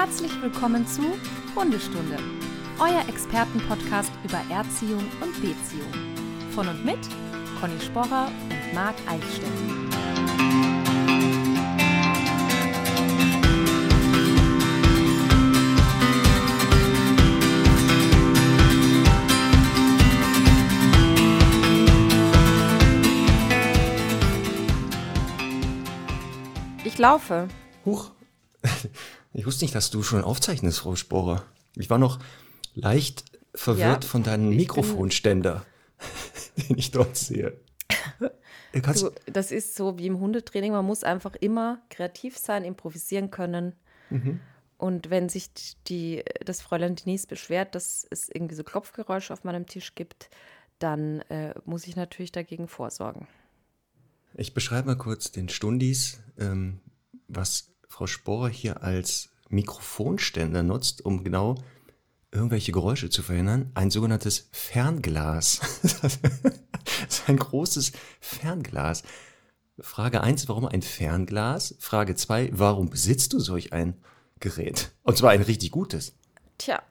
Herzlich willkommen zu Hundestunde, euer Expertenpodcast über Erziehung und Beziehung. Von und mit Conny Sporrer und Marc Eichstätt. Ich laufe. Huch. Ich wusste nicht, dass du schon aufzeichnest, Frau Sporer. Ich war noch leicht verwirrt Ja, von deinem Mikrofonständer, den ich dort sehe. Äh, Du, das ist so wie im Hundetraining. Man muss einfach immer kreativ sein, improvisieren können. Und wenn sich die, das Fräulein Denise beschwert, dass es irgendwie so Klopfgeräusche auf meinem Tisch gibt, dann äh, muss ich natürlich dagegen vorsorgen. ich beschreibe mal kurz den Stundis, ähm, was Frau Sporer hier als Mikrofonständer nutzt, um genau irgendwelche Geräusche zu verhindern. Ein sogenanntes Fernglas. Das ist ein großes Fernglas. Frage 1, warum ein Fernglas? Frage 2, warum besitzt du solch ein Gerät? Und zwar ein richtig gutes. Tja.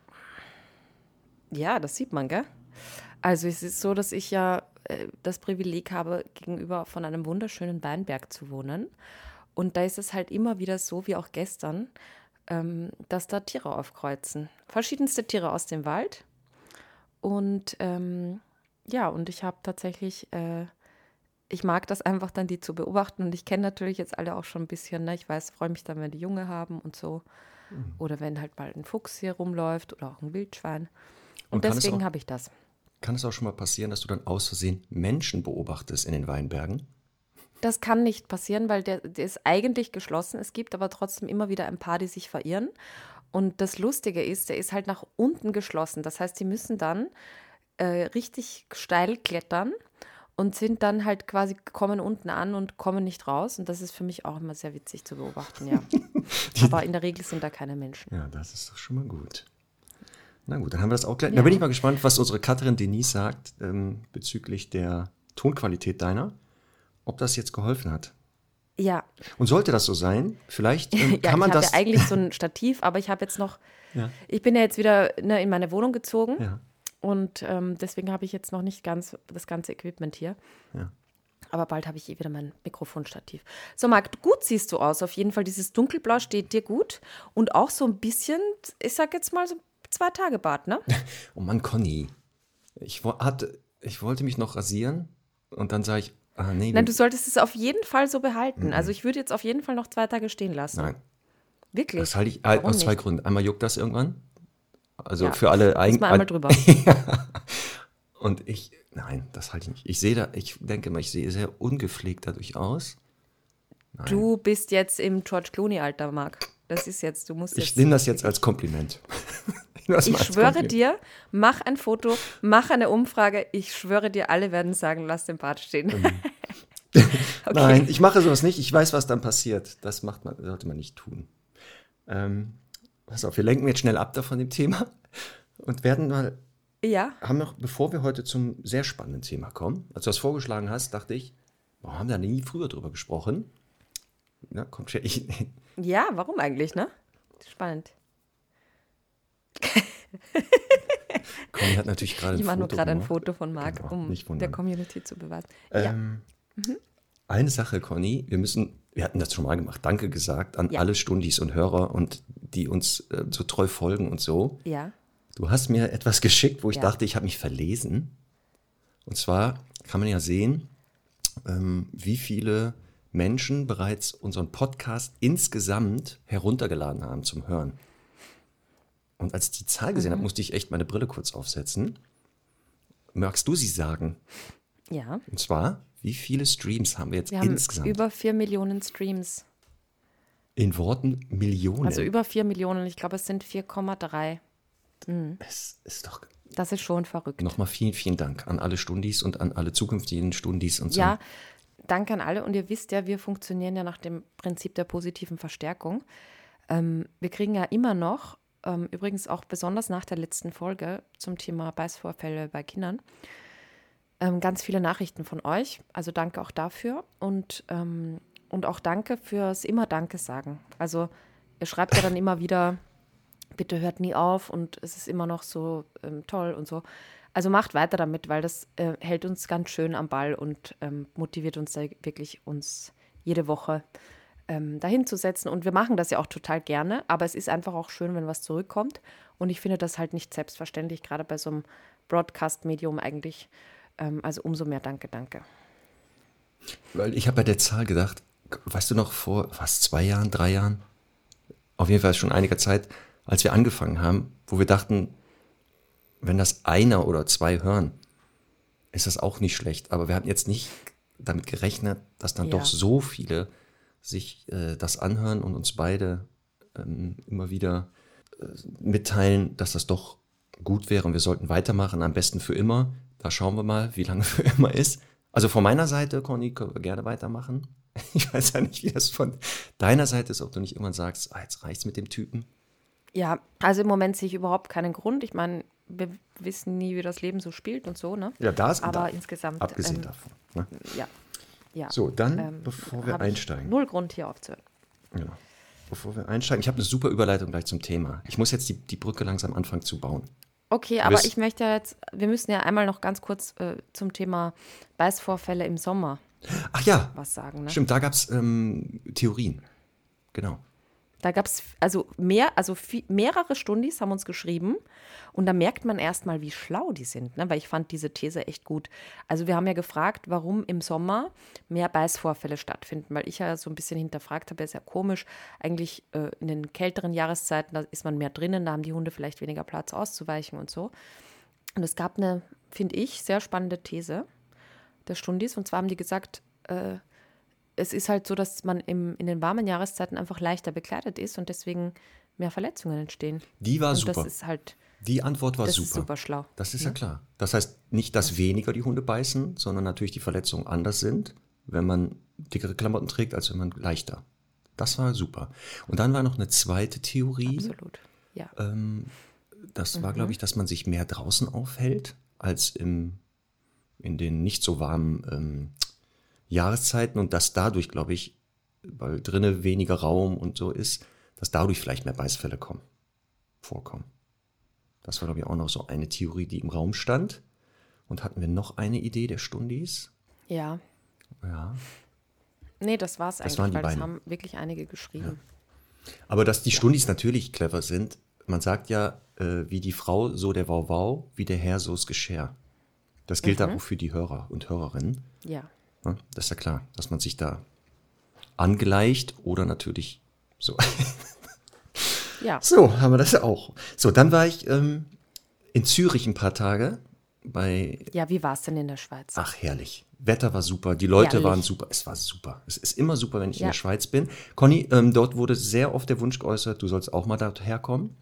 Ja, das sieht man, gell? Also es ist so, dass ich ja äh, das Privileg habe, gegenüber von einem wunderschönen Weinberg zu wohnen. Und da ist es halt immer wieder so, wie auch gestern, ähm, dass da Tiere aufkreuzen. Verschiedenste Tiere aus dem Wald. Und ähm, ja, und ich habe tatsächlich, äh, ich mag das einfach dann, die zu beobachten. Und ich kenne natürlich jetzt alle auch schon ein bisschen, ne? Ich weiß, freue mich dann, wenn die Junge haben und so. Oder wenn halt mal ein Fuchs hier rumläuft oder auch ein Wildschwein. Und, Und deswegen habe ich das. Kann es auch schon mal passieren, dass du dann aus Versehen Menschen beobachtest in den Weinbergen? Das kann nicht passieren, weil der, der ist eigentlich geschlossen. Es gibt aber trotzdem immer wieder ein paar, die sich verirren. Und das Lustige ist, der ist halt nach unten geschlossen. Das heißt, die müssen dann äh, richtig steil klettern und sind dann halt quasi, kommen unten an und kommen nicht raus. Und das ist für mich auch immer sehr witzig zu beobachten, ja. aber in der Regel sind da keine Menschen. Ja, das ist doch schon mal gut. Na gut, dann haben wir das auch gleich. Da bin ich mal gespannt, was unsere Katrin Denise sagt ähm, bezüglich der Tonqualität deiner. Ob das jetzt geholfen hat. Ja, Und sollte das so sein, vielleicht ähm, ja, kann man ich habe das. ja eigentlich so ein Stativ, aber ich habe jetzt noch, Ja. ich bin ja jetzt wieder ne, in meine Wohnung gezogen ja, und ähm, deswegen habe ich jetzt noch nicht ganz das ganze Equipment hier. ja. Aber bald habe ich eh wieder mein Mikrofonstativ. So, Marc, gut siehst du aus. Auf jeden Fall, dieses Dunkelblau steht dir gut. Und auch so ein bisschen, ich sag jetzt mal so zwei Tage Bart, ne? Oh Mann, Conny. Ich, hatte, ich wollte mich noch rasieren und dann sage ich, ah nee, Nein, du solltest es auf jeden Fall so behalten. Also ich würde jetzt auf jeden Fall noch zwei Tage stehen lassen. nein. Wirklich? Das halte ich Warum aus zwei nicht? Gründen. Einmal juckt das irgendwann. Also Ja, für alle Muss eigen. mal einmal drüber. Und ich, nein, das halte ich nicht. Ich sehe da, ich denke mal, ich sehe sehr ungepflegt dadurch aus. Du bist jetzt im George Clooney-Alter, Marc. Das ist jetzt, du musst Ich jetzt. nehme das jetzt als Kompliment. Ich, schwöre Kompliment. dir, mach ein Foto, mach eine Umfrage. Ich schwöre dir, alle werden sagen, lass den Bart stehen. okay. Nein, ich mache sowas nicht. Ich weiß, was dann passiert. Das macht man, sollte man nicht tun. Ähm, pass auf, wir lenken jetzt schnell ab da von dem Thema und werden mal, Ja, haben noch, bevor wir heute zum sehr spannenden Thema kommen, als du das vorgeschlagen hast, dachte ich, warum haben wir da nie früher drüber gesprochen? Na, kommt schon. Ich, ja, warum eigentlich, ne? Spannend. Conny hat natürlich gerade ein Ich mache nur Foto gerade ein. Foto von Marc, Genau, um der Community zu beweisen. ja. Ähm, Eine Sache, Conny, wir müssen, wir hatten das schon mal gemacht, danke gesagt an Ja. alle Stundis und Hörer und die uns äh, so treu folgen und so. ja. Du hast mir etwas geschickt, wo ich Ja. dachte, ich habe mich verlesen. Und zwar kann man ja sehen, ähm, wie viele Menschen bereits unseren Podcast insgesamt heruntergeladen haben zum Hören. Und als ich die Zahl gesehen Mhm. habe, musste ich echt meine Brille kurz aufsetzen. Magst du sie sagen? Ja. Und zwar, wie viele Streams haben wir jetzt Wir haben insgesamt? über 4 Millionen Streams. In Worten Millionen. Also über 4 Millionen. Ich glaube, es sind 4,3. es ist doch. Das ist schon verrückt. Nochmal vielen, vielen Dank an alle Stundis und an alle zukünftigen Stundis und so. Ja, danke an alle. Und ihr wisst ja, wir funktionieren ja nach dem Prinzip der positiven Verstärkung. Ähm, wir kriegen ja immer noch, ähm, übrigens auch besonders nach der letzten Folge zum Thema Beißvorfälle bei Kindern, ähm, ganz viele Nachrichten von euch. Also danke auch dafür. Und, ähm, und auch danke fürs immer Danke sagen. Also ihr schreibt ja dann immer wieder, bitte hört nie auf und es ist immer noch so ähm, toll und so. Also macht weiter damit, weil das äh, hält uns ganz schön am Ball und ähm, motiviert uns da wirklich, uns jede Woche ähm, dahin zu setzen. Und wir machen das ja auch total gerne, aber es ist einfach auch schön, wenn was zurückkommt. Und ich finde das halt nicht selbstverständlich, gerade bei so einem Broadcast-Medium eigentlich. Ähm, also umso mehr Danke, danke. Weil ich habe bei der Zahl gedacht, weißt du noch, vor fast zwei Jahren, drei Jahren, auf jeden Fall schon einiger Zeit, als wir angefangen haben, wo wir dachten, wenn das einer oder zwei hören, ist das auch nicht schlecht. Aber wir hatten jetzt nicht damit gerechnet, dass dann ja. doch so viele sich äh, das anhören und uns beide ähm, immer wieder äh, mitteilen, dass das doch gut wäre und wir sollten weitermachen, am besten für immer. Da schauen wir mal, wie lange für immer ist. Also von meiner Seite, Conny, können wir gerne weitermachen. Ich weiß ja nicht, wie das von deiner Seite ist, ob du nicht irgendwann sagst, ah, jetzt reicht's mit dem Typen. Ja, also im Moment sehe ich überhaupt keinen Grund. Ich meine, wir wissen nie, wie das Leben so spielt und so, ne? Ja, da ist Aber da, insgesamt. Abgesehen ähm, davon. Ne? Ja. Ja. So, dann, ähm, bevor wir einsteigen. Null Grund hier aufzuhören. Genau. Bevor wir einsteigen, ich habe eine super Überleitung gleich zum Thema. Ich muss jetzt die, die Brücke langsam anfangen zu bauen. Okay, aber ich möchte jetzt, wir müssen ja einmal noch ganz kurz äh, zum Thema Beißvorfälle im Sommer Ach ja. was sagen. Ne? Stimmt, da gab es ähm, Theorien. Genau. Da gab es also mehr, also viel, mehrere Stundis haben uns geschrieben und da merkt man erstmal, wie schlau die sind, ne? weil ich fand diese These echt gut. Also wir haben ja gefragt, warum im Sommer mehr Beißvorfälle stattfinden, weil ich ja so ein bisschen hinterfragt habe, ist ja komisch, eigentlich äh, in den kälteren Jahreszeiten, da ist man mehr drinnen, da haben die Hunde vielleicht weniger Platz auszuweichen und so. Und es gab eine, finde ich, sehr spannende These der Stundis und zwar haben die gesagt, äh, es ist halt so, dass man im, in den warmen Jahreszeiten einfach leichter bekleidet ist und deswegen mehr Verletzungen entstehen. Die war und super. Das ist halt. Die Antwort war das super. Ist super schlau. Das ist ja. ja klar. Das heißt nicht, dass weniger die Hunde beißen, sondern natürlich die Verletzungen anders sind, wenn man dickere Klamotten trägt, als wenn man leichter. Das war super. Und dann war noch eine zweite Theorie. Absolut. Ja. Ähm, das mhm. war, glaube ich, dass man sich mehr draußen aufhält als im, in den nicht so warmen ähm, Jahreszeiten und dass dadurch, glaube ich, weil drinnen weniger Raum und so ist, dass dadurch vielleicht mehr Beißfälle kommen, vorkommen. Das war, glaube ich, auch noch so eine Theorie, die im Raum stand. Und hatten wir noch eine Idee der Stundis? Ja. Ja. Nee, das war es eigentlich, waren die weil beiden. das haben wirklich einige geschrieben. Ja. Aber dass die Stundis natürlich clever sind, man sagt ja, äh, wie die Frau, so der Wauwau, wie der Herr, so das Geschirr. Das gilt mhm. auch für die Hörer und Hörerinnen. Ja. Ne? Das ist ja klar, dass man sich da angleicht oder natürlich so. ja. So, haben wir das auch. So, dann war ich ähm, in Zürich ein paar Tage bei. Ja, wie war es denn in der Schweiz? Ach, herrlich. Wetter war super, die Leute Herrlich. waren super. Es war super. Es ist immer super, wenn ich in Ja. der Schweiz bin. Conny, ähm, dort wurde sehr oft der Wunsch geäußert, du sollst auch mal daher kommen.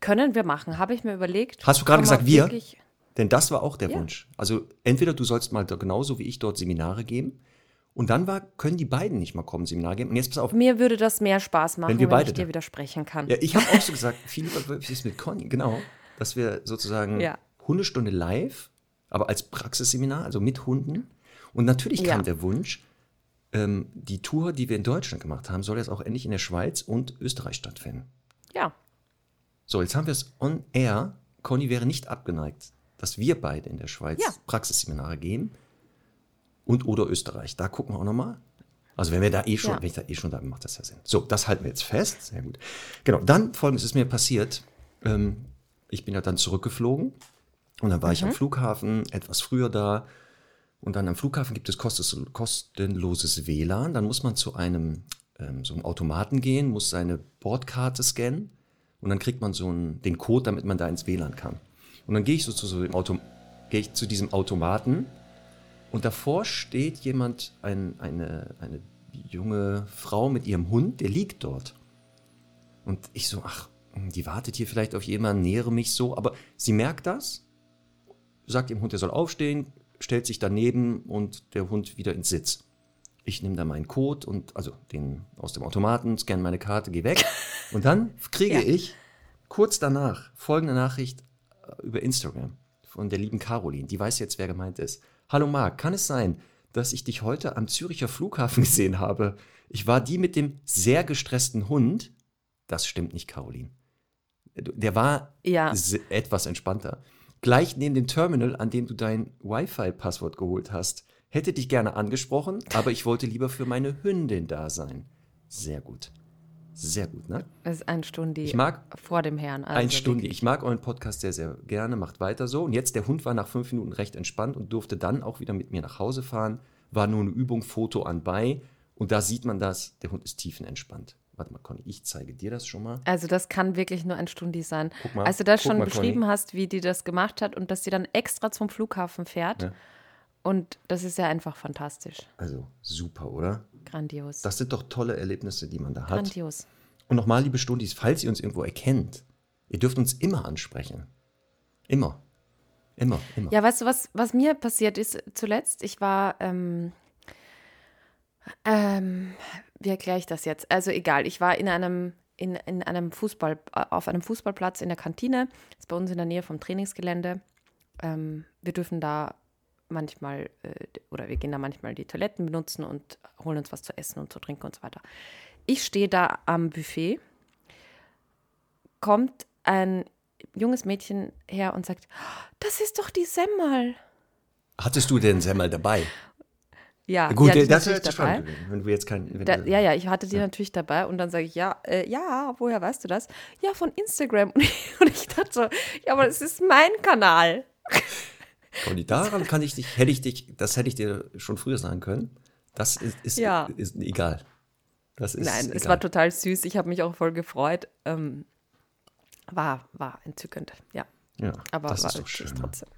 Können wir machen, habe ich mir überlegt. Hast du gerade gesagt, wir? wirklich- Denn das war auch der Ja. Wunsch. Also entweder du sollst mal da genauso wie ich dort Seminare geben. Und dann war, können die beiden nicht mal kommen, Seminar geben. Und jetzt pass auf, Mir würde das mehr Spaß machen, Wenn wir beide ich dir widersprechen kann. Ja, ich habe auch so gesagt, viel wirklich ist mit Conny, genau, dass wir sozusagen Ja. Hundestunde live, aber als Praxisseminar, also mit Hunden. Und natürlich kam Ja. der Wunsch, ähm, die Tour, die wir in Deutschland gemacht haben, soll jetzt auch endlich in der Schweiz und Österreich stattfinden. Ja, So, jetzt haben wir es on air. Conny wäre nicht abgeneigt, dass wir beide in der Schweiz Ja. Praxisseminare geben und oder Österreich. Da gucken wir auch nochmal. Also wenn wir da eh schon, Ja. wenn ich da eh schon da bin, macht das ja Sinn. So, das halten wir jetzt fest. Sehr gut. Genau, dann folgendes ist mir passiert. Ähm, ich bin ja dann zurückgeflogen und dann war ich am Flughafen, etwas früher da. Und dann am Flughafen gibt es kostenloses WLAN. Dann muss man zu einem ähm, so einem Automaten gehen, muss seine Bordkarte scannen und dann kriegt man so einen, den Code, damit man da ins WLAN kann. Und dann gehe ich so zu, so dem Auto, gehe ich zu diesem Automaten und davor steht jemand, ein, eine, eine junge Frau mit ihrem Hund, der liegt dort. Und ich so, ach, die wartet hier vielleicht auf jemanden, nähere mich so, aber sie merkt das, sagt dem Hund, er soll aufstehen, stellt sich daneben und der Hund wieder ins Sitz. Ich nehme da meinen Code und also den aus dem Automaten, scanne meine Karte, gehe weg. Und dann kriege Ja. ich kurz danach folgende Nachricht über Instagram von der lieben Caroline. Die weiß jetzt, wer gemeint ist. Hallo Marc, kann es sein, dass ich dich heute am Züricher Flughafen gesehen habe? Ich war die mit dem sehr gestressten Hund. Das stimmt nicht, Caroline. Der war Ja. etwas entspannter. Gleich neben dem Terminal, an dem du dein Wi-Fi-Passwort geholt hast. Hätte dich gerne angesprochen, aber ich wollte lieber für meine Hündin da sein. Sehr gut. Sehr gut, ne? Das ist ein Stundi Ich mag vor dem Herrn. Also ein Stunde. wirklich. Ich mag euren Podcast sehr, sehr gerne. Macht weiter so. Und jetzt, der Hund war nach fünf Minuten recht entspannt und durfte dann auch wieder mit mir nach Hause fahren. War nur eine Übung, Foto anbei. Und da sieht man das, der Hund ist tiefenentspannt. Warte mal, Conny, ich zeige dir das schon mal. Also das kann wirklich nur ein Stundi sein. Guck mal, Als du das schon mal, beschrieben Conny. hast, wie die das gemacht hat und dass sie dann extra zum Flughafen fährt. Ja. Und das ist ja einfach fantastisch. Also super, oder? Grandios. Das sind doch tolle Erlebnisse, die man da hat. Grandios. Und nochmal, liebe Stundis, falls ihr uns irgendwo erkennt, ihr dürft uns immer ansprechen. Immer. Immer, immer. Ja, weißt du, was, was mir passiert ist zuletzt? Ich war, ähm, ähm, wie erkläre ich das jetzt? Also egal, ich war in einem, in, in einem Fußball, auf einem Fußballplatz in der Kantine, das ist bei uns in der Nähe vom Trainingsgelände. Ähm, wir dürfen da manchmal, äh, oder wir gehen da manchmal die Toiletten benutzen und holen uns was zu essen und zu trinken und so weiter. Ich stehe da am Buffet, kommt ein junges Mädchen her und sagt, das ist doch die Semmel. Hattest du denn Semmel dabei? Ja, Gut, die das ist dabei. schon, wenn du jetzt kein. Da, ja, ja, ich hatte die natürlich dabei und dann sage ich, ja, äh, ja, woher weißt du das? Ja, von Instagram. Und ich, und ich dachte so, ja, aber das ist mein Kanal. Conny, daran kann ich dich, hätte ich dich, das hätte ich dir schon früher sagen können. Das ist, ist, Ja. ist egal. Das ist Nein, egal. es war total süß. Ich habe mich auch voll gefreut. Ähm, war, war entzückend, ja. ja, Aber das war ist doch schön. trotzdem.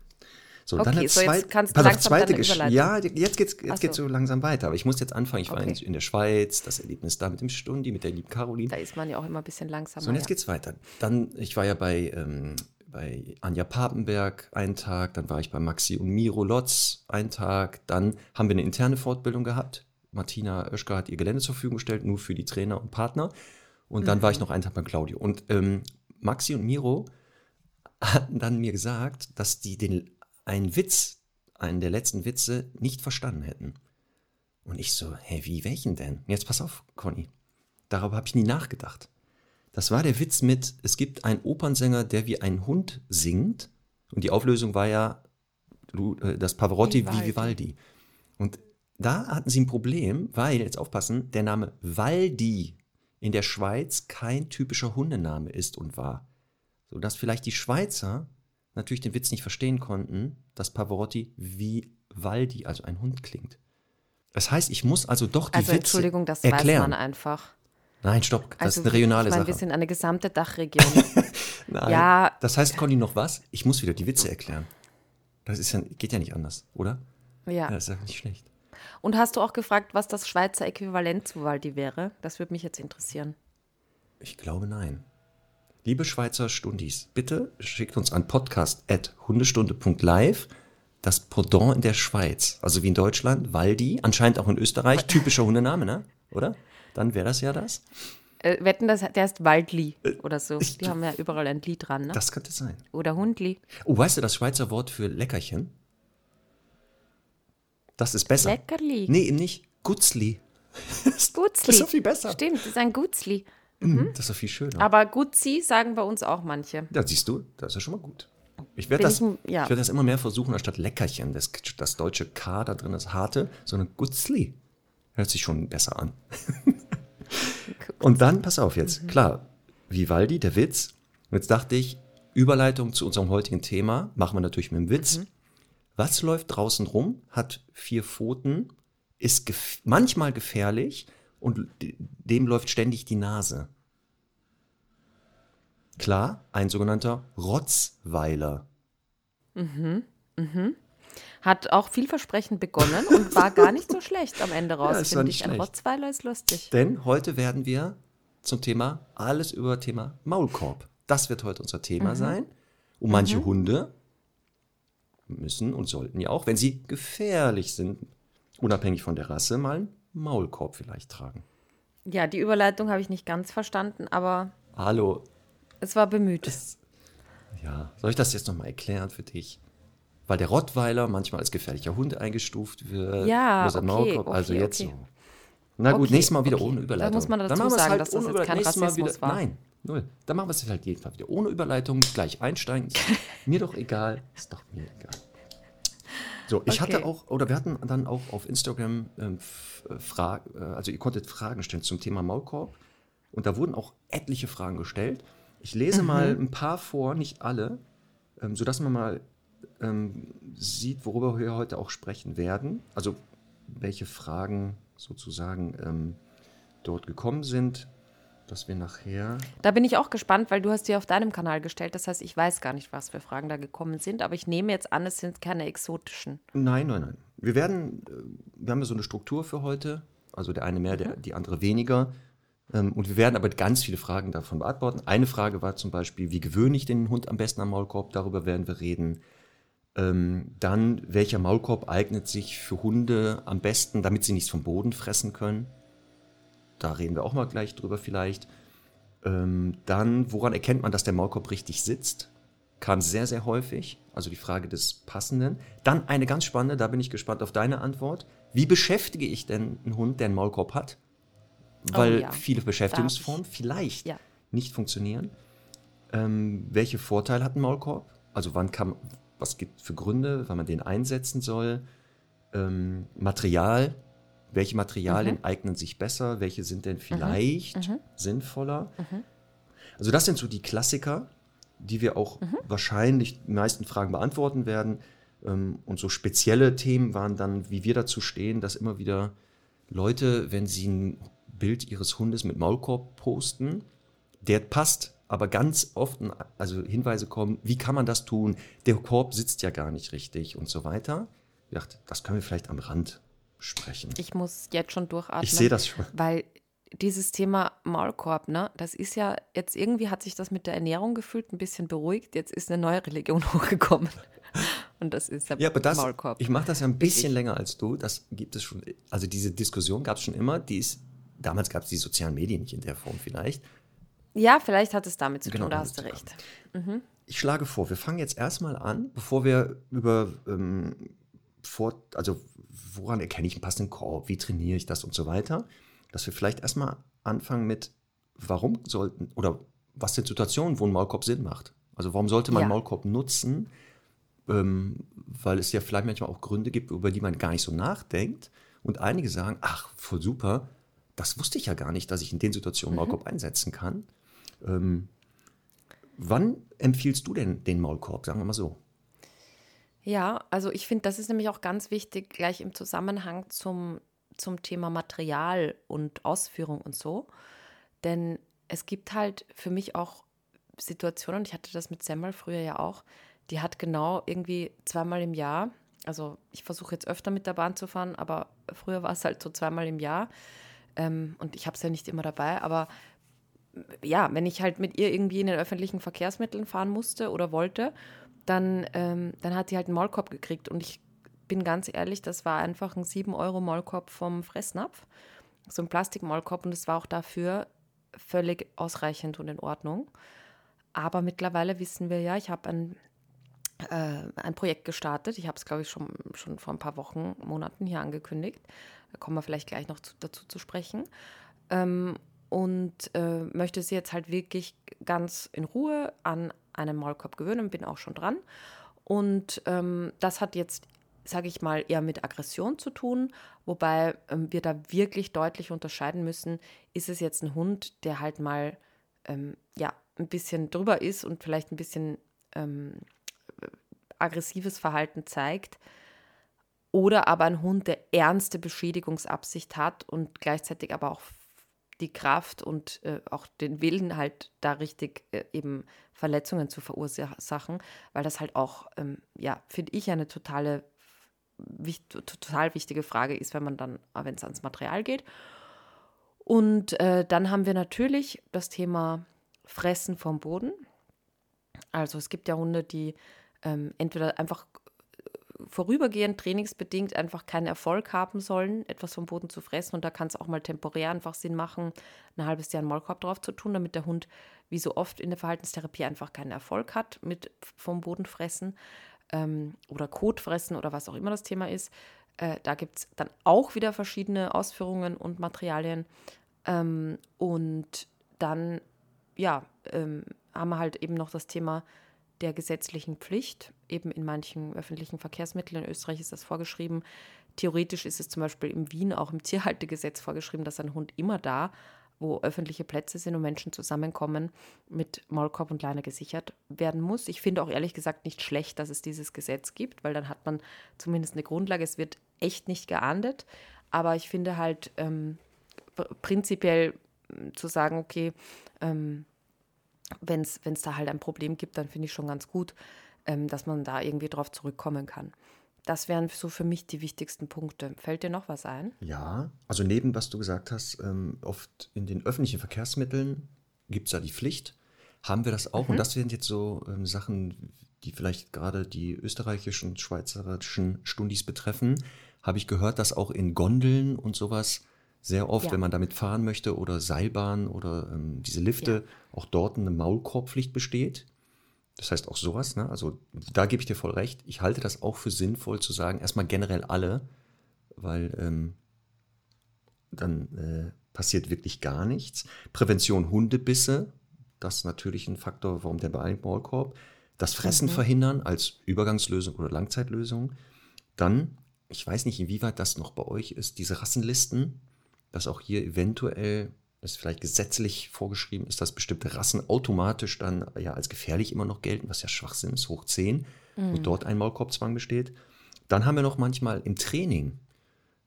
So, Okay, dann eine so jetzt kannst du pass auf, langsam zweite deine Gesch- Überleitung. Ja, jetzt geht's, jetzt geht's so. so langsam weiter. Aber ich muss jetzt anfangen. Ich war in, Okay. in der Schweiz, das Erlebnis da mit dem Stundi, mit der lieben Caroline. Da ist man ja auch immer ein bisschen langsamer. So, und jetzt ja. geht's weiter. Dann, ich war ja bei, ähm, bei Anja Papenberg einen Tag, dann war ich bei Maxi und Miro Lotz einen Tag, dann haben wir eine interne Fortbildung gehabt. Martina Oeschger hat ihr Gelände zur Verfügung gestellt, nur für die Trainer und Partner. Und dann war ich noch einen Tag bei Claudio. Und ähm, Maxi und Miro hatten dann mir gesagt, dass die den, einen Witz, einen der letzten Witze, nicht verstanden hätten. Und ich so, hä, wie welchen denn? Jetzt pass auf, Conny. Darüber habe ich nie nachgedacht. Das war der Witz mit, es gibt einen Opernsänger, der wie ein Hund singt. Und die Auflösung war ja äh, das Pavarotti Vivaldi. wie Vivaldi. Und da hatten sie ein Problem, weil, jetzt aufpassen, der Name Waldi in der Schweiz kein typischer Hundename ist und war. Sodass vielleicht die Schweizer natürlich den Witz nicht verstehen konnten, dass Pavarotti wie Waldi, also ein Hund, klingt. Das heißt, ich muss also doch die Also Witze Entschuldigung, das erklären. weiß man einfach. Nein, stopp, das Also ist eine regionale ich meine, Sache. wir sind eine gesamte Dachregion. Nein. Ja. Das heißt, Conny, noch was? Ich muss wieder die Witze erklären. Das ist ja, geht ja nicht anders, oder? ja. Ja, das ist ja nicht schlecht. Und hast du auch gefragt, was das Schweizer Äquivalent zu Waldi wäre? Das würde mich jetzt interessieren. Ich glaube nein. Liebe Schweizer Stundis, bitte schickt uns an podcast.hundestunde.live das Pendant in der Schweiz. Also wie in Deutschland, Waldi, anscheinend auch in Österreich, typischer Hundename, ne? Oder? Dann wäre das ja das. Äh, wetten, das, der ist Waldli oder so. Die haben ja überall ein Lied dran, ne? Das könnte sein. Oder Hundli. Oh, weißt du das Schweizer Wort für Leckerchen? Das ist besser. Leckerli. Nee, nicht. Gutzli. Gutzli. Das ist doch viel besser. Stimmt, das ist ein Gutzli. Das ist doch viel schöner. Aber Gutzi sagen bei uns auch manche. Ja, siehst du, das ist ja schon mal gut. Ich werde das, ich ja. ich werd das immer mehr versuchen, anstatt Leckerchen, das, das deutsche K da drin, das harte, sondern Gutzli. Hört sich schon besser an. Und dann, pass auf jetzt, Mhm. klar, Vivaldi, der Witz. Und jetzt dachte ich, Überleitung zu unserem heutigen Thema, machen wir natürlich mit dem Witz. Mhm. Was läuft draußen rum, hat vier Pfoten, ist gef manchmal gefährlich und de- dem läuft ständig die Nase. Klar, ein sogenannter Rotzweiler. Hat auch vielversprechend begonnen und war gar nicht so schlecht am Ende raus, Ja, es finde ich. Ein. Rotzweiler ist lustig. Denn heute werden wir zum Thema alles über Thema Maulkorb. Das wird heute unser Thema Mhm. sein. Und manche Hunde müssen und sollten ja auch, wenn sie gefährlich sind, unabhängig von der Rasse, mal einen Maulkorb vielleicht tragen. Ja, die Überleitung habe ich nicht ganz verstanden, aber Hallo, es war bemüht. ja, soll ich das jetzt nochmal erklären für dich? Weil der Rottweiler manchmal als gefährlicher Hund eingestuft wird. Ja, okay, Maulkorb, also okay, jetzt okay. so. Na gut, nächstes Mal wieder ohne Da Überleitung. muss man dazu Dann sagen, halt dass das jetzt kein Rassismus wieder, war. Nein, Null. Dann machen wir es halt jeden Fall wieder. Ohne Überleitung, gleich einsteigen. Mir doch egal. Ist doch mir egal. So, ich Okay. hatte auch, oder wir hatten dann auch auf Instagram ähm, Fragen, äh, also ihr konntet Fragen stellen zum Thema Maulkorb. Und da wurden auch etliche Fragen gestellt. Ich lese mal ein paar vor, nicht alle, ähm, sodass man mal ähm, sieht, worüber wir heute auch sprechen werden. Also welche Fragen sozusagen ähm, dort gekommen sind, dass wir nachher. Da bin ich auch gespannt, weil du hast die auf deinem Kanal gestellt. Das heißt, ich weiß gar nicht, was für Fragen da gekommen sind. Aber ich nehme jetzt an, es sind keine exotischen. Nein, nein, nein. Wir werden, äh, wir haben ja so eine Struktur für heute. Also der eine mehr, der, die andere weniger. Ähm, Und wir werden aber ganz viele Fragen davon beantworten. Eine Frage war zum Beispiel, wie gewöhne ich den Hund am besten am Maulkorb? Darüber werden wir reden. Ähm, Dann, welcher Maulkorb eignet sich für Hunde am besten, damit sie nichts vom Boden fressen können? Da reden wir auch mal gleich drüber vielleicht. Ähm, Dann, woran erkennt man, dass der Maulkorb richtig sitzt? Kam sehr, sehr häufig. Also die Frage des Passenden. Dann eine ganz spannende, da bin ich gespannt auf deine Antwort. Wie beschäftige ich denn einen Hund, der einen Maulkorb hat? Weil Oh ja. viele Beschäftigungsformen vielleicht Ja. nicht funktionieren. Ähm, welche Vorteile hat ein Maulkorb? Also wann kann, was gibt für Gründe, wann man den einsetzen soll? Ähm, Material, welche Materialien eignen sich besser? Welche sind denn vielleicht sinnvoller? Also das sind so die Klassiker, die wir auch wahrscheinlich die meisten Fragen beantworten werden. Ähm, Und so spezielle Themen waren dann, wie wir dazu stehen, dass immer wieder Leute, wenn sie ein Bild ihres Hundes mit Maulkorb posten, der passt, aber ganz oft also Hinweise kommen, wie kann man das tun? Der Korb sitzt ja gar nicht richtig und so weiter. Ich dachte, das können wir vielleicht am Rand sprechen. Ich muss jetzt schon durchatmen. Ich sehe das schon. Weil dieses Thema Maulkorb, ne, das ist ja jetzt irgendwie hat sich das mit der Ernährung gefühlt ein bisschen beruhigt. Jetzt ist eine neue Religion hochgekommen. Und das ist der Ja, aber das, Maulkorb. ich mache das ja ein bisschen Richtig. länger als du. Das gibt es schon. Also diese Diskussion gab es schon immer. Die ist, damals gab es die sozialen Medien nicht in der Form vielleicht. Ja, vielleicht hat es damit zu Genau, tun, da hast du recht. Ich schlage vor, wir fangen jetzt erstmal an, bevor wir über ähm, vor, also woran erkenne ich einen passenden Korb, wie trainiere ich das und so weiter, dass wir vielleicht erstmal anfangen mit, warum sollten oder was sind Situationen, wo ein Maulkorb Sinn macht. Also warum sollte man Ja. Maulkorb nutzen? Ähm, weil es ja vielleicht manchmal auch Gründe gibt, über die man gar nicht so nachdenkt. Und einige sagen, ach, voll super, das wusste ich ja gar nicht, dass ich in den Situationen einen Maulkorb einsetzen kann. Ähm, wann empfiehlst du denn den Maulkorb, sagen wir mal so? Ja, also ich finde, das ist nämlich auch ganz wichtig, gleich im Zusammenhang zum, zum Thema Material und Ausführung und so. Denn es gibt halt für mich auch Situationen, ich hatte das mit Semmel früher ja auch, die hat genau irgendwie zweimal im Jahr, also ich versuche jetzt öfter mit der Bahn zu fahren, aber früher war es halt so zweimal im Jahr. Ähm, und ich habe es ja nicht immer dabei, aber ja, wenn ich halt mit ihr irgendwie in den öffentlichen Verkehrsmitteln fahren musste oder wollte, dann, ähm, dann hat sie halt einen Maulkorb gekriegt. Und ich bin ganz ehrlich, das war einfach ein 7-Euro-Maulkorb vom Fressnapf. So ein Plastikmaulkorb und es war auch dafür völlig ausreichend und in Ordnung. Aber mittlerweile wissen wir ja, ich habe ein, äh, ein Projekt gestartet. Ich habe es, glaube ich, schon, schon vor ein paar Wochen, Monaten hier angekündigt. Da kommen wir vielleicht gleich noch zu, dazu zu sprechen. Ähm, und äh, möchte sie jetzt halt wirklich ganz in Ruhe an einen Maulkorb gewöhnen, bin auch schon dran. Und ähm, das hat jetzt, sage ich mal, eher mit Aggression zu tun, wobei ähm, wir da wirklich deutlich unterscheiden müssen, ist es jetzt ein Hund, der halt mal ähm, ja, ein bisschen drüber ist und vielleicht ein bisschen ähm, aggressives Verhalten zeigt, oder aber ein Hund, der ernste Beschädigungsabsicht hat und gleichzeitig aber auch die Kraft und äh, auch den Willen halt da richtig äh, eben Verletzungen zu verursachen, weil das halt auch, ähm, ja, finde ich eine totale, wicht, total wichtige Frage ist, wenn man dann, wenn es ans Material geht. Und äh, dann haben wir natürlich das Thema Fressen vom Boden. Also es gibt ja Hunde, die ähm, entweder einfach vorübergehend trainingsbedingt einfach keinen Erfolg haben sollen, etwas vom Boden zu fressen. Und da kann es auch mal temporär einfach Sinn machen, ein halbes Jahr einen Maulkorb drauf zu tun, damit der Hund, wie so oft in der Verhaltenstherapie, einfach keinen Erfolg hat mit vom Boden fressen ähm, oder Kot fressen oder was auch immer das Thema ist. Äh, da gibt es dann auch wieder verschiedene Ausführungen und Materialien. Ähm, und dann ja, ähm, haben wir halt eben noch das Thema der gesetzlichen Pflicht. Eben in manchen öffentlichen Verkehrsmitteln in Österreich ist das vorgeschrieben. Theoretisch ist es zum Beispiel in Wien auch im Tierhaltegesetz vorgeschrieben, dass ein Hund immer da, wo öffentliche Plätze sind und Menschen zusammenkommen, mit Maulkorb und Leine gesichert werden muss. Ich finde auch ehrlich gesagt nicht schlecht, dass es dieses Gesetz gibt, weil dann hat man zumindest eine Grundlage. Es wird echt nicht geahndet, aber ich finde halt ähm, prinzipiell zu sagen, okay, ähm, wenn es da halt ein Problem gibt, dann finde ich schon ganz gut, ähm, dass man da irgendwie drauf zurückkommen kann. Das wären so für mich die wichtigsten Punkte. Fällt dir noch was ein? Ja, also neben was du gesagt hast, ähm, oft in den öffentlichen Verkehrsmitteln gibt es ja die Pflicht. Haben wir das auch? Mhm. Und das sind jetzt so ähm, Sachen, die vielleicht gerade die österreichischen, schweizerischen Stundis betreffen. Habe ich gehört, dass auch in Gondeln und sowas sehr oft, ja. wenn man damit fahren möchte oder Seilbahn oder ähm, diese Lifte, ja. auch dort eine Maulkorbpflicht besteht. Das heißt auch sowas, ne? Also da gebe ich dir voll recht. Ich halte das auch für sinnvoll zu sagen, erstmal generell alle, weil ähm, dann äh, passiert wirklich gar nichts. Prävention Hundebisse, das ist natürlich ein Faktor, warum der Maulkorb. Das Fressen mhm. verhindern als Übergangslösung oder Langzeitlösung. Dann, ich weiß nicht, inwieweit das noch bei euch ist, diese Rassenlisten, dass auch hier eventuell es vielleicht gesetzlich vorgeschrieben ist, dass bestimmte Rassen automatisch dann ja als gefährlich immer noch gelten, was ja Schwachsinn ist, hoch 10, mhm. und dort ein Maulkorbzwang besteht. Dann haben wir noch manchmal im Training,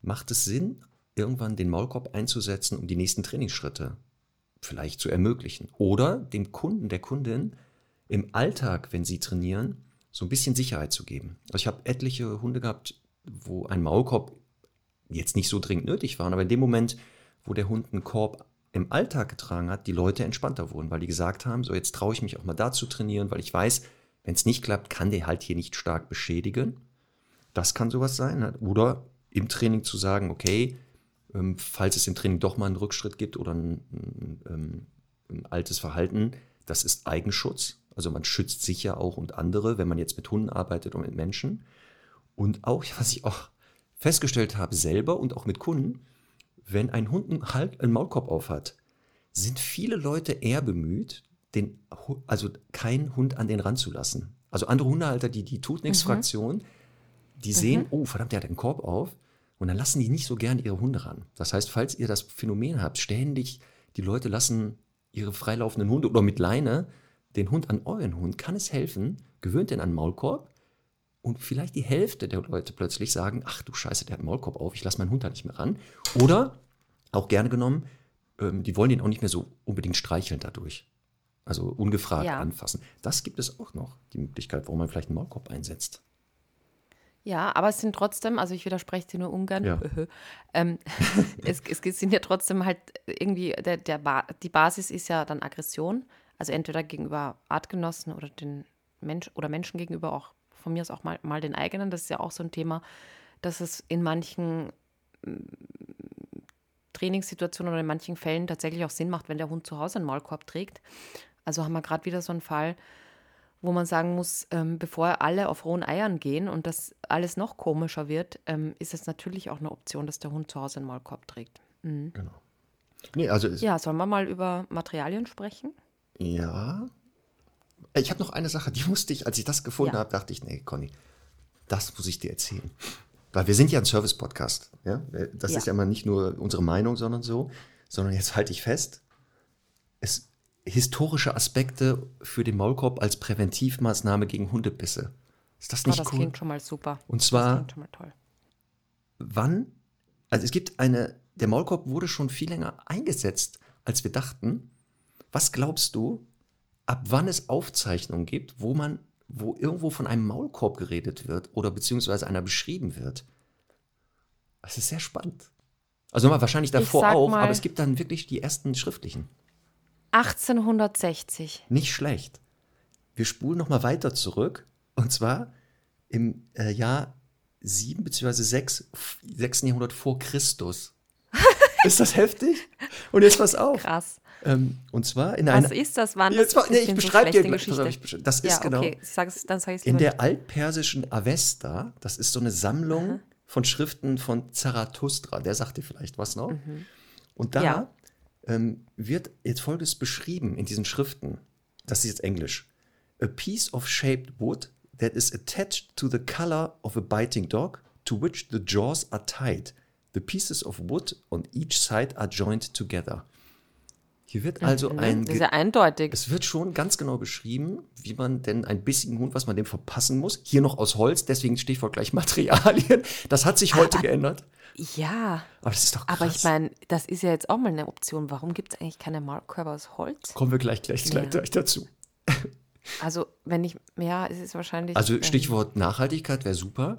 macht es Sinn, irgendwann den Maulkorb einzusetzen, um die nächsten Trainingsschritte vielleicht zu ermöglichen. Oder dem Kunden, der Kundin im Alltag, wenn sie trainieren, so ein bisschen Sicherheit zu geben. Also ich habe etliche Hunde gehabt, wo ein Maulkorb jetzt nicht so dringend nötig waren, aber in dem Moment, wo der Hund einen Korb im Alltag getragen hat, die Leute entspannter wurden, weil die gesagt haben, so jetzt traue ich mich auch mal da zu trainieren, weil ich weiß, wenn es nicht klappt, kann der halt hier nicht stark beschädigen. Das kann sowas sein. Ne? Oder im Training zu sagen, okay, ähm, falls es im Training doch mal einen Rückschritt gibt oder ein, ein, ähm, ein altes Verhalten, das ist Eigenschutz. Also man schützt sich ja auch und andere, wenn man jetzt mit Hunden arbeitet und mit Menschen. Und auch, was ich auch festgestellt habe selber und auch mit Kunden, wenn ein Hund einen, halt, einen Maulkorb aufhat, sind viele Leute eher bemüht, den, also keinen Hund an den Rand zu lassen. Also andere Hundehalter, die die tut nichts Fraktion, die sehen, mhm. oh verdammt, der hat einen Korb auf und dann lassen die nicht so gern ihre Hunde ran. Das heißt, falls ihr das Phänomen habt, ständig die Leute lassen ihre freilaufenden Hunde oder mit Leine den Hund an euren Hund, kann es helfen, gewöhnt den an Maulkorb und vielleicht die Hälfte der Leute plötzlich sagen, ach du Scheiße, der hat einen Maulkorb auf, ich lasse meinen Hund da nicht mehr ran. Oder, auch gerne genommen, ähm, die wollen den auch nicht mehr so unbedingt streicheln dadurch. Also ungefragt ja. anfassen. Das gibt es auch noch, die Möglichkeit, warum man vielleicht einen Maulkorb einsetzt. Ja, aber es sind trotzdem, also ich widerspreche dir nur ungern, ja. ähm, es, es, sind ja trotzdem halt irgendwie, der, der ba die Basis ist ja dann Aggression, also entweder gegenüber Artgenossen oder den Mensch oder Menschen gegenüber auch von mir aus auch mal, mal den eigenen. Das ist ja auch so ein Thema, dass es in manchen mm, Trainingssituationen oder in manchen Fällen tatsächlich auch Sinn macht, wenn der Hund zu Hause einen Maulkorb trägt. Also haben wir gerade wieder so einen Fall, wo man sagen muss, ähm, bevor alle auf rohen Eiern gehen und das alles noch komischer wird, ähm, ist es natürlich auch eine Option, dass der Hund zu Hause einen Maulkorb trägt. Mhm. Genau. Nee, also ja, sollen wir mal über Materialien sprechen? Ja, ich habe noch eine Sache, die musste ich, als ich das gefunden ja. habe, dachte ich, nee, Conny, das muss ich dir erzählen. Weil wir sind ja ein Service-Podcast. Ja? Äh, das ja. ist ja mal nicht nur unsere Meinung, sondern so, sondern jetzt halte ich fest, es, historische Aspekte für den Maulkorb als Präventivmaßnahme gegen Hundebisse. Ist das nicht oh, das cool? Das klingt schon mal super. Und zwar, wann, also es gibt eine, der Maulkorb wurde schon viel länger eingesetzt, als wir dachten. Was glaubst du, ab wann es Aufzeichnungen gibt, wo man, wo irgendwo von einem Maulkorb geredet wird oder beziehungsweise einer beschrieben wird. Das ist sehr spannend. Also mal wahrscheinlich davor auch, aber es gibt dann wirklich die ersten schriftlichen. 1860. Nicht schlecht. Wir spulen noch mal weiter zurück und zwar im äh, Jahr 7 bzw. 6, 6. Jahrhundert vor Christus. ist das heftig? Und jetzt pass auf. Krass. Ähm, und zwar in einer. Was ist das? Wann das? nee, ich beschreibe dir gleich. Geschichte. Das ist ja, genau. Okay. Sag's, dann sag in der altpersischen Avesta, das ist so eine Sammlung Aha. von Schriften von Zarathustra, der sagt dir vielleicht was noch. Mhm. Und da ja. ähm, wird jetzt folgendes beschrieben in diesen Schriften. Das ist jetzt Englisch. A piece of shaped wood that is attached to the color of a biting dog, to which the jaws are tied. The pieces of wood on each side are joined together. Hier wird also ein. Das ist ja eindeutig. Es wird schon ganz genau beschrieben, wie man denn ein bissigen Hund, was man dem verpassen muss. Hier noch aus Holz, deswegen Stichwort gleich Materialien. Das hat sich heute geändert. Ja. Aber das ist doch krass. Aber ich meine, das ist ja jetzt auch mal eine Option. Warum gibt es eigentlich keine Maulkörper aus Holz? Kommen wir gleich, gleich, gleich, Ja. gleich dazu. Also, wenn ich, ja, es ist wahrscheinlich. Also ähm, Stichwort Nachhaltigkeit wäre super.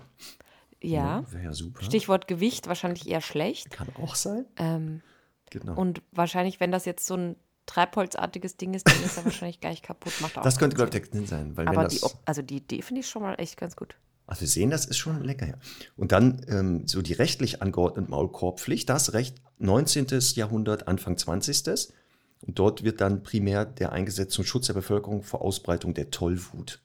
Ja. Wäre ja super. Stichwort Gewicht wahrscheinlich eher schlecht. Kann auch sein. Ähm, Genau. und wahrscheinlich, wenn das jetzt so ein Treibholzartiges Ding ist, dann ist er wahrscheinlich gleich kaputt. Macht auch das könnte, glaube ich, der Sinn sein. Weil Aber das, die, also die Idee finde ich schon mal echt ganz gut. Also wir sehen, das ist schon lecker, ja. Und dann ähm, so die rechtlich angeordnete Maulkorbpflicht, das Recht 19. Jahrhundert, Anfang 20. Und dort wird dann primär der eingesetzt zum Schutz der Bevölkerung vor Ausbreitung der Tollwut.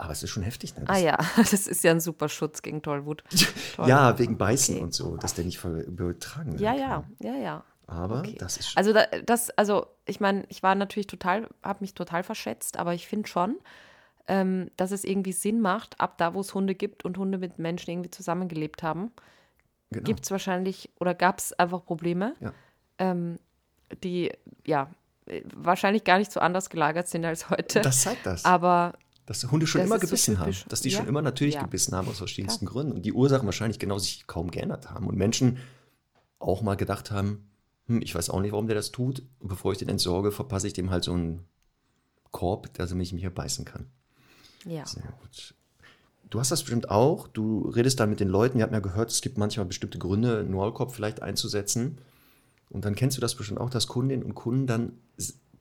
Aber es ist schon heftig, ne? Das- Ah ja, das ist ja ein super Schutz gegen Tollwut. Toll. Ja, wegen Beißen Okay. und so, dass der nicht übertragen wird. Ja, ja, ja, ja. Aber Okay. das ist Also da, das, also ich meine, ich war natürlich total, habe mich total verschätzt, aber ich finde schon, ähm, dass es irgendwie Sinn macht, ab da, wo es Hunde gibt und Hunde mit Menschen irgendwie zusammengelebt haben, genau. gibt es wahrscheinlich oder gab es einfach Probleme, Ja. ähm, die ja äh, wahrscheinlich gar nicht so anders gelagert sind als heute. Das zeigt das. aber dass Hunde schon das immer so gebissen typisch. haben. Dass die Ja. schon immer natürlich Ja. gebissen haben aus verschiedensten Gründen. Und die Ursachen wahrscheinlich genau sich kaum geändert haben. Und Menschen auch mal gedacht haben, hm, ich weiß auch nicht, warum der das tut. Und bevor ich den entsorge, verpasse ich dem halt so einen Korb, dass er mich hier beißen kann. ja. Sehr gut. Du hast das bestimmt auch. Du redest dann mit den Leuten. Wir haben ja gehört, es gibt manchmal bestimmte Gründe, einen Maulkorb vielleicht einzusetzen. Und dann kennst du das bestimmt auch, dass Kundinnen und Kunden dann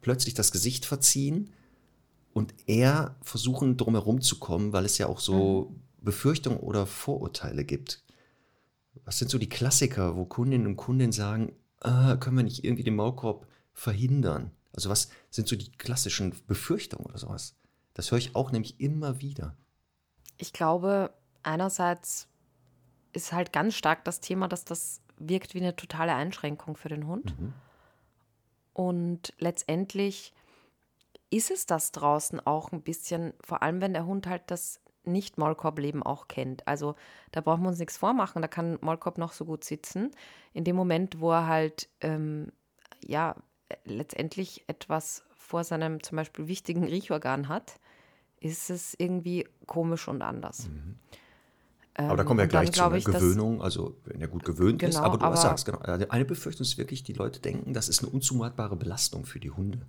plötzlich das Gesicht verziehen und eher versuchen, drumherum zu kommen, weil es ja auch so Befürchtungen oder Vorurteile gibt. Was sind so die Klassiker, wo Kundinnen und Kunden sagen, ah, können wir nicht irgendwie den Maulkorb verhindern? Also was sind so die klassischen Befürchtungen oder sowas? Das höre ich auch nämlich immer wieder. Ich glaube, einerseits ist halt ganz stark das Thema, dass das wirkt wie eine totale Einschränkung für den Hund. Und letztendlich ist es das draußen auch ein bisschen, vor allem wenn der Hund halt das Nicht-Maulkorb-Leben auch kennt. Also da brauchen wir uns nichts vormachen, da kann Maulkorb noch so gut sitzen. In dem Moment, wo er halt, ähm, ja, letztendlich etwas vor seinem zum Beispiel wichtigen Riechorgan hat, ist es irgendwie komisch und anders. Aber da Ähm, kommen wir dann gleich zu ne? dass- Gewöhnung, also wenn er gut gewöhnt ist. Genau, Aber du aber- sagst, genau, also eine Befürchtung ist wirklich, die Leute denken, das ist eine unzumutbare Belastung für die Hunde.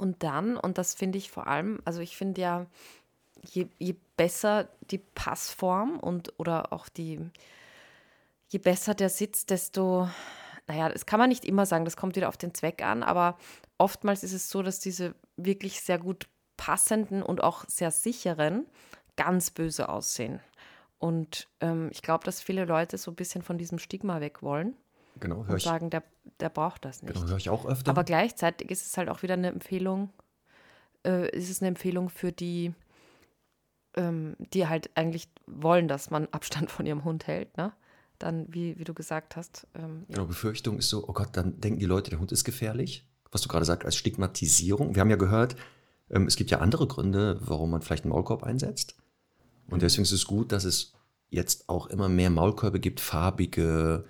Und dann, und das finde ich vor allem, also ich finde ja, je, je besser die Passform und oder auch die, je besser der Sitz, desto, naja, das kann man nicht immer sagen, das kommt wieder auf den Zweck an, aber oftmals ist es so, dass diese wirklich sehr gut passenden und auch sehr sicheren ganz böse aussehen. Und ähm, ich glaube, dass viele Leute so ein bisschen von diesem Stigma weg wollen Genau, höre und ich, sagen, der, der braucht das nicht. genau, hör ich auch öfter. Aber gleichzeitig ist es halt auch wieder eine Empfehlung, äh, ist es eine Empfehlung für die, ähm, die halt eigentlich wollen, dass man Abstand von ihrem Hund hält, ne? Dann, wie, wie du gesagt hast, ähm, ja. Genau, Befürchtung ist so, oh Gott, dann denken die Leute, der Hund ist gefährlich. Was du gerade sagst, als Stigmatisierung. Wir haben ja gehört, ähm, es gibt ja andere Gründe, warum man vielleicht einen Maulkorb einsetzt. Und deswegen ist es gut, dass es jetzt auch immer mehr Maulkörbe gibt, farbige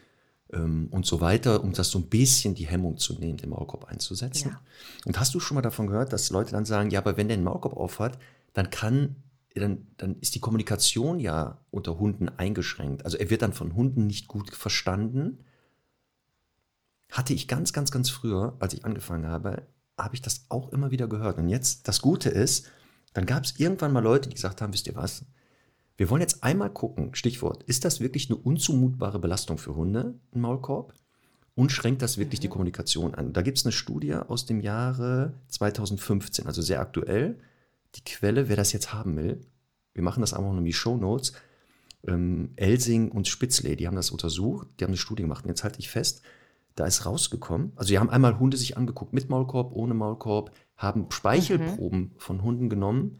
ähm, und so weiter, um das so ein bisschen die Hemmung zu nehmen, den Maulkorb einzusetzen. Ja. Und hast du schon mal davon gehört, dass Leute dann sagen, ja, aber wenn der einen Maulkorb aufhat, dann kann, dann, dann ist die Kommunikation ja unter Hunden eingeschränkt. Also er wird dann von Hunden nicht gut verstanden. Hatte ich ganz, ganz, ganz früher, als ich angefangen habe, habe ich das auch immer wieder gehört. Und jetzt, das Gute ist, dann gab es irgendwann mal Leute, die gesagt haben, wisst ihr was, wir wollen jetzt einmal gucken, Stichwort, ist das wirklich eine unzumutbare Belastung für Hunde, ein Maulkorb? Und schränkt das wirklich die Kommunikation an? Da gibt es eine Studie aus dem Jahre 2015, also sehr aktuell. Die Quelle, wer das jetzt haben will, wir machen das einfach noch in die Show Notes. Ähm, Elsing und Spitzley, die haben das untersucht, die haben eine Studie gemacht. Und jetzt halte ich fest, da ist rausgekommen, also die haben einmal Hunde sich angeguckt mit Maulkorb, ohne Maulkorb, haben Speichelproben von Hunden genommen,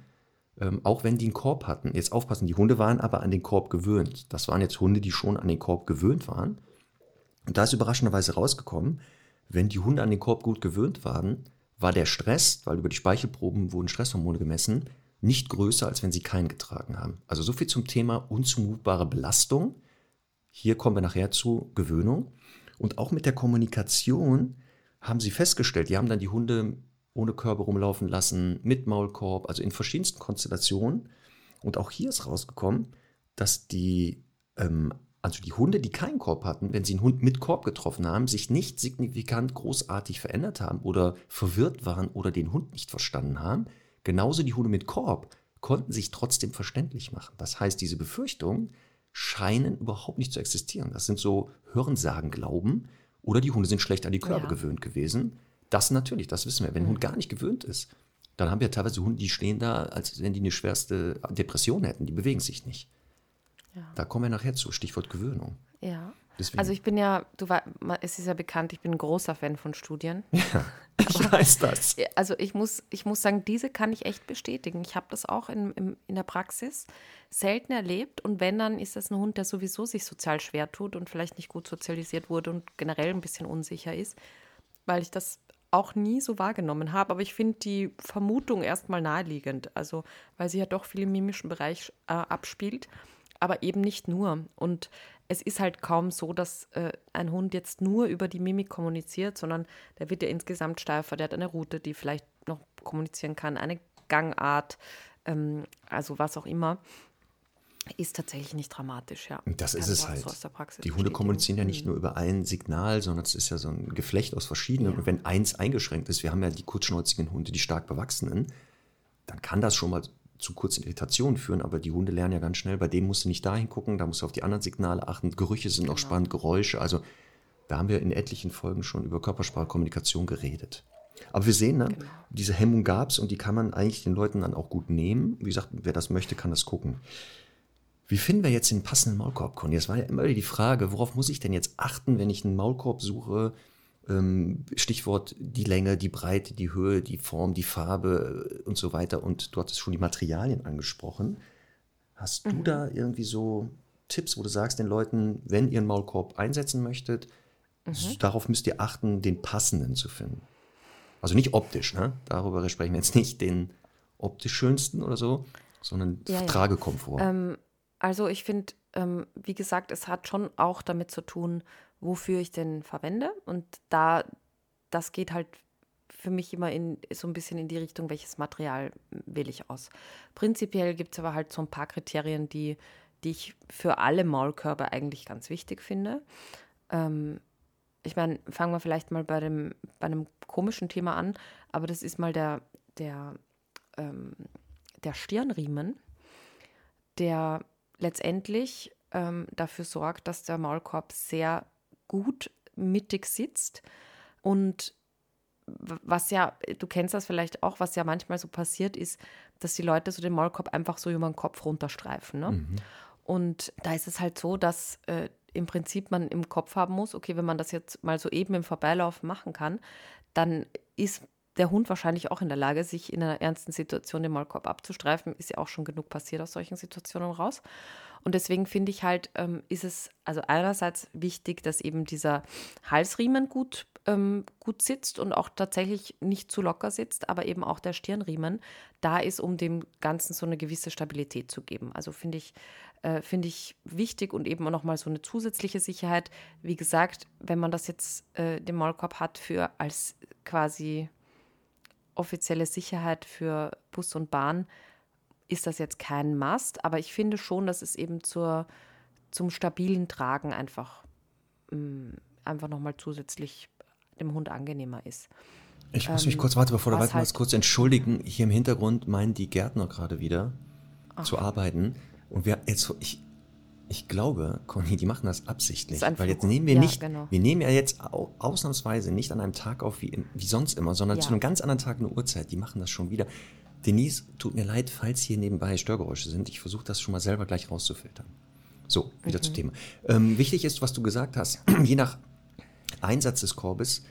ähm, auch wenn die einen Korb hatten. Jetzt aufpassen, die Hunde waren aber an den Korb gewöhnt. Das waren jetzt Hunde, die schon an den Korb gewöhnt waren. Und da ist überraschenderweise rausgekommen, wenn die Hunde an den Korb gut gewöhnt waren, war der Stress, weil über die Speichelproben wurden Stresshormone gemessen, nicht größer, als wenn sie keinen getragen haben. Also so viel zum Thema unzumutbare Belastung. Hier kommen wir nachher zu Gewöhnung. Und auch mit der Kommunikation haben sie festgestellt, die haben dann die Hunde ohne Körbe rumlaufen lassen, mit Maulkorb, also in verschiedensten Konstellationen. Und auch hier ist rausgekommen, dass die, ähm, also die Hunde, die keinen Korb hatten, wenn sie einen Hund mit Korb getroffen haben, sich nicht signifikant großartig verändert haben oder verwirrt waren oder den Hund nicht verstanden haben. Genauso die Hunde mit Korb konnten sich trotzdem verständlich machen. Das heißt, diese Befürchtungen scheinen überhaupt nicht zu existieren. Das sind so Hörensagen, Glauben oder die Hunde sind schlecht an die Körbe ja. gewöhnt gewesen. Das natürlich, das wissen wir. Wenn ein Hund gar nicht gewöhnt ist, dann haben wir teilweise Hunde, die stehen da, als wenn die eine schwerste Depression hätten. Die bewegen sich nicht. Ja. Da kommen wir nachher zu. Stichwort Gewöhnung. Ja. Deswegen. Also ich bin ja, du es ist ja bekannt, ich bin ein großer Fan von Studien. Ja, ich weiß das. Also ich muss, ich muss sagen, diese kann ich echt bestätigen. Ich habe das auch in, in, in der Praxis selten erlebt und wenn, dann ist das ein Hund, der sowieso sich sozial schwer tut und vielleicht nicht gut sozialisiert wurde und generell ein bisschen unsicher ist, weil ich das auch nie so wahrgenommen habe. Aber ich finde die Vermutung erstmal naheliegend, also weil sie ja doch viel im mimischen Bereich äh, abspielt aber eben nicht nur. Und es ist halt kaum so, dass äh, ein Hund jetzt nur über die Mimik kommuniziert, sondern der wird ja insgesamt steifer. Der hat eine Route, die vielleicht noch kommunizieren kann, eine Gangart, ähm, also was auch immer. Ist tatsächlich nicht dramatisch, ja. Das ist es halt. die Hunde kommunizieren ja nicht mhm. nur über ein Signal, sondern es ist ja so ein Geflecht aus verschiedenen. Ja. Und wenn eins eingeschränkt ist, wir haben ja die kurzschnäuzigen Hunde, die stark bewachsenen, dann kann das schon mal zu kurzen Irritationen führen, aber die Hunde lernen ja ganz schnell, bei dem musst du nicht dahin gucken, da musst du auf die anderen Signale achten. Gerüche sind genau. auch spannend, Geräusche. Also da haben wir in etlichen Folgen schon über Körpersprachkommunikation geredet. Aber wir sehen, ne, genau. diese Hemmung gab es und die kann man eigentlich den Leuten dann auch gut nehmen. Wie gesagt, wer das möchte, kann das gucken. Wie finden wir jetzt den passenden Maulkorb, Conny? Das war ja immer die Frage, worauf muss ich denn jetzt achten, wenn ich einen Maulkorb suche, ähm, Stichwort die Länge, die Breite, die Höhe, die Form, die Farbe äh, und so weiter. Und du hattest schon die Materialien angesprochen. Hast mhm. du da irgendwie so Tipps, wo du sagst den Leuten, wenn ihr einen Maulkorb einsetzen möchtet, mhm. darauf müsst ihr achten, den passenden zu finden? Also nicht optisch, ne? darüber sprechen wir jetzt nicht den optisch schönsten oder so, sondern ja, Tragekomfort. Ja. Ähm, also ich finde, ähm, wie gesagt, es hat schon auch damit zu tun, wofür ich den verwende. Und da, das geht halt für mich immer in, so ein bisschen in die Richtung, welches Material wähle ich aus. Prinzipiell gibt es aber halt so ein paar Kriterien, die, die ich für alle Maulkörbe eigentlich ganz wichtig finde. Ähm, ich meine, fangen wir vielleicht mal bei, dem, bei einem komischen Thema an, aber das ist mal der, der, ähm, der Stirnriemen, der letztendlich ähm, dafür sorgt, dass der Maulkorb sehr gut mittig sitzt und was ja, du kennst das vielleicht auch, was ja manchmal so passiert ist, dass die Leute so den Maulkorb einfach so über den Kopf runterstreifen. Ne? Mhm. Und da ist es halt so, dass äh, im Prinzip man im Kopf haben muss, okay, wenn man das jetzt mal so eben im Vorbeilaufen machen kann, dann ist der Hund wahrscheinlich auch in der Lage, sich in einer ernsten Situation den Maulkorb abzustreifen. Ist ja auch schon genug passiert aus solchen Situationen raus. Und deswegen finde ich halt, ähm, ist es also einerseits wichtig, dass eben dieser Halsriemen gut, ähm, gut sitzt und auch tatsächlich nicht zu locker sitzt, aber eben auch der Stirnriemen da ist, um dem Ganzen so eine gewisse Stabilität zu geben. Also finde ich, äh, finde ich wichtig und eben auch nochmal so eine zusätzliche Sicherheit. Wie gesagt, wenn man das jetzt äh, den Maulkorb hat für als quasi offizielle Sicherheit für Bus und Bahn, ist das jetzt kein Must, aber ich finde schon, dass es eben zur, zum stabilen Tragen einfach, mm, einfach nochmal zusätzlich dem Hund angenehmer ist. Ich muss ähm, mich kurz, warte, bevor du weitermachst, halt, kurz entschuldigen. Hier im Hintergrund meinen die Gärtner gerade wieder Ach. zu arbeiten. Und wir jetzt, ich, ich glaube, Conny, die machen das absichtlich. Das weil jetzt nehmen wir ja, nicht, genau. wir nehmen ja jetzt ausnahmsweise nicht an einem Tag auf wie, wie sonst immer, sondern ja. zu einem ganz anderen Tag eine Uhrzeit. Die machen das schon wieder. Denise, tut mir leid, falls hier nebenbei Störgeräusche sind. Ich versuche das schon mal selber gleich rauszufiltern. So, wieder mhm. zum Thema. Ähm, wichtig ist, was du gesagt hast. Je nach Einsatz des Korbes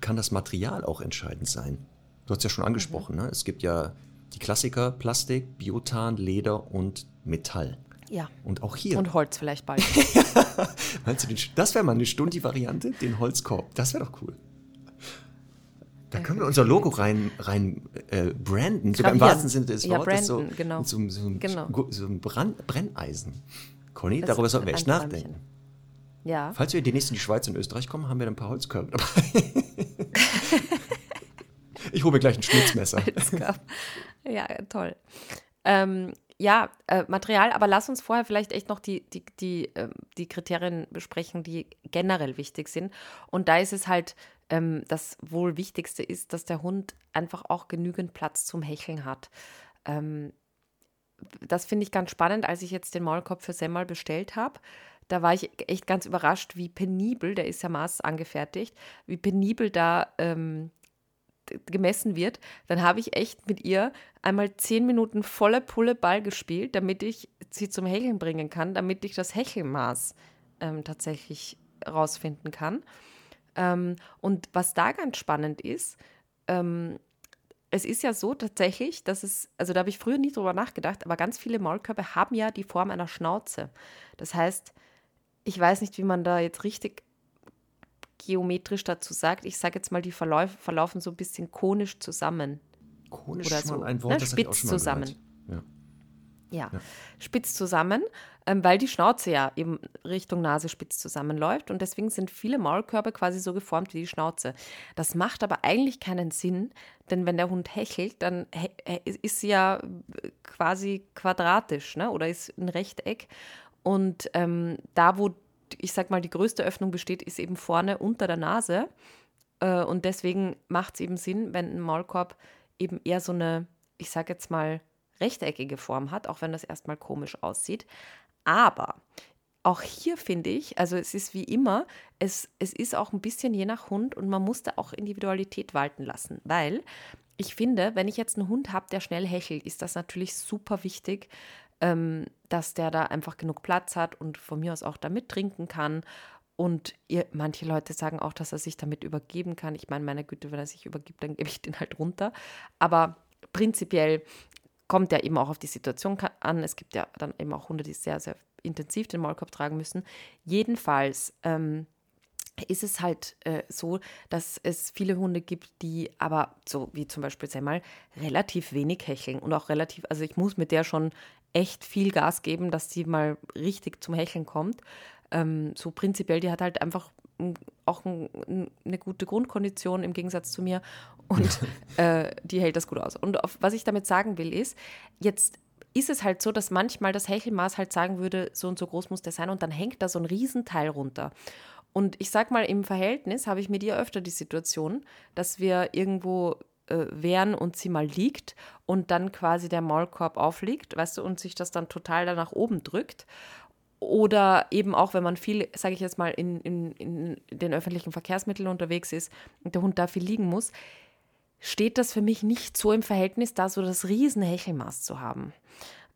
kann das Material auch entscheidend sein. Du hast ja schon angesprochen, mhm. ne? es gibt ja die Klassiker Plastik, Biotan, Leder und Metall. Ja. Und auch hier. Und Holz vielleicht bald. Meinst du, den, das wäre mal eine Stundi-Variante, den Holzkorb. Das wäre doch cool. Da können wir unser Logo rein, rein äh, branden, sogar im wahrsten Sinne des Wortes. Ja, branden, so, genau. Mit so, so, genau. so einem Brand, Brenneisen. Conny, darüber sollten wir echt nachdenken. Ja. Falls wir demnächst in die Schweiz und Österreich kommen, haben wir dann ein paar Holzkörbe dabei. ich hole mir gleich ein Schnitzmesser. ja, toll. Ähm, ja, äh, Material, aber lass uns vorher vielleicht echt noch die, die, die, äh, die Kriterien besprechen, die generell wichtig sind. Und da ist es halt, ähm, das wohl Wichtigste ist, dass der Hund einfach auch genügend Platz zum Hecheln hat. Ähm, das finde ich ganz spannend, als ich jetzt den Maulkorb für Semmel bestellt habe. Da war ich echt ganz überrascht, wie penibel, der ist ja Maß angefertigt, wie penibel da ähm, gemessen wird, dann habe ich echt mit ihr einmal zehn Minuten volle Pulle Ball gespielt, damit ich sie zum Hecheln bringen kann, damit ich das Hechelmaß ähm, tatsächlich rausfinden kann. Ähm, und was da ganz spannend ist, ähm, es ist ja so tatsächlich, dass es, also da habe ich früher nie drüber nachgedacht, aber ganz viele Maulkörbe haben ja die Form einer Schnauze. Das heißt, ich weiß nicht, wie man da jetzt richtig geometrisch dazu sagt. Ich sage jetzt mal, die verlauf, verlaufen so ein bisschen konisch zusammen. Konisch Oder so. ein Wort, ne? Spitz zusammen. Ja. Ja. Ja. spitz zusammen, ähm, weil die Schnauze ja eben Richtung Nase spitz zusammenläuft und deswegen sind viele Maulkörbe quasi so geformt wie die Schnauze. Das macht aber eigentlich keinen Sinn, denn wenn der Hund hechelt, dann he ist sie ja quasi quadratisch ne? oder ist ein Rechteck und ähm, da, wo ich sag mal, die größte Öffnung besteht, ist eben vorne unter der Nase. Äh, und deswegen macht es eben Sinn, wenn ein Maulkorb eben eher so eine, ich sag jetzt mal, rechteckige Form hat, auch wenn das erstmal komisch aussieht. Aber auch hier finde ich, also es ist wie immer, es, es ist auch ein bisschen je nach Hund und man muss da auch Individualität walten lassen, weil ich finde, wenn ich jetzt einen Hund habe, der schnell hechelt, ist das natürlich super wichtig, ähm, dass der da einfach genug Platz hat und von mir aus auch damit trinken kann. Und ihr, manche Leute sagen auch, dass er sich damit übergeben kann. Ich meine, meine Güte, wenn er sich übergibt, dann gebe ich den halt runter. Aber prinzipiell kommt ja eben auch auf die Situation an. Es gibt ja dann eben auch Hunde, die sehr, sehr intensiv den Maulkorb tragen müssen. Jedenfalls ähm, ist es halt äh, so, dass es viele Hunde gibt, die aber, so wie zum Beispiel Semmel, relativ wenig hecheln und auch relativ, also ich muss mit der schon echt viel Gas geben, dass sie mal richtig zum Hecheln kommt. Ähm, so prinzipiell, die hat halt einfach auch ein, eine gute Grundkondition im Gegensatz zu mir und äh, die hält das gut aus. Und auf, was ich damit sagen will, ist, jetzt ist es halt so, dass manchmal das Hechelmaß halt sagen würde, so und so groß muss der sein und dann hängt da so ein Riesenteil runter. Und ich sag mal, im Verhältnis habe ich mit ihr öfter die Situation, dass wir irgendwo äh, wären und sie mal liegt und dann quasi der Maulkorb aufliegt, weißt du, und sich das dann total da nach oben drückt. Oder eben auch, wenn man viel, sage ich jetzt mal, in, in, in den öffentlichen Verkehrsmitteln unterwegs ist und der Hund da viel liegen muss, steht das für mich nicht so im Verhältnis, da so das Riesenhechelmaß zu haben.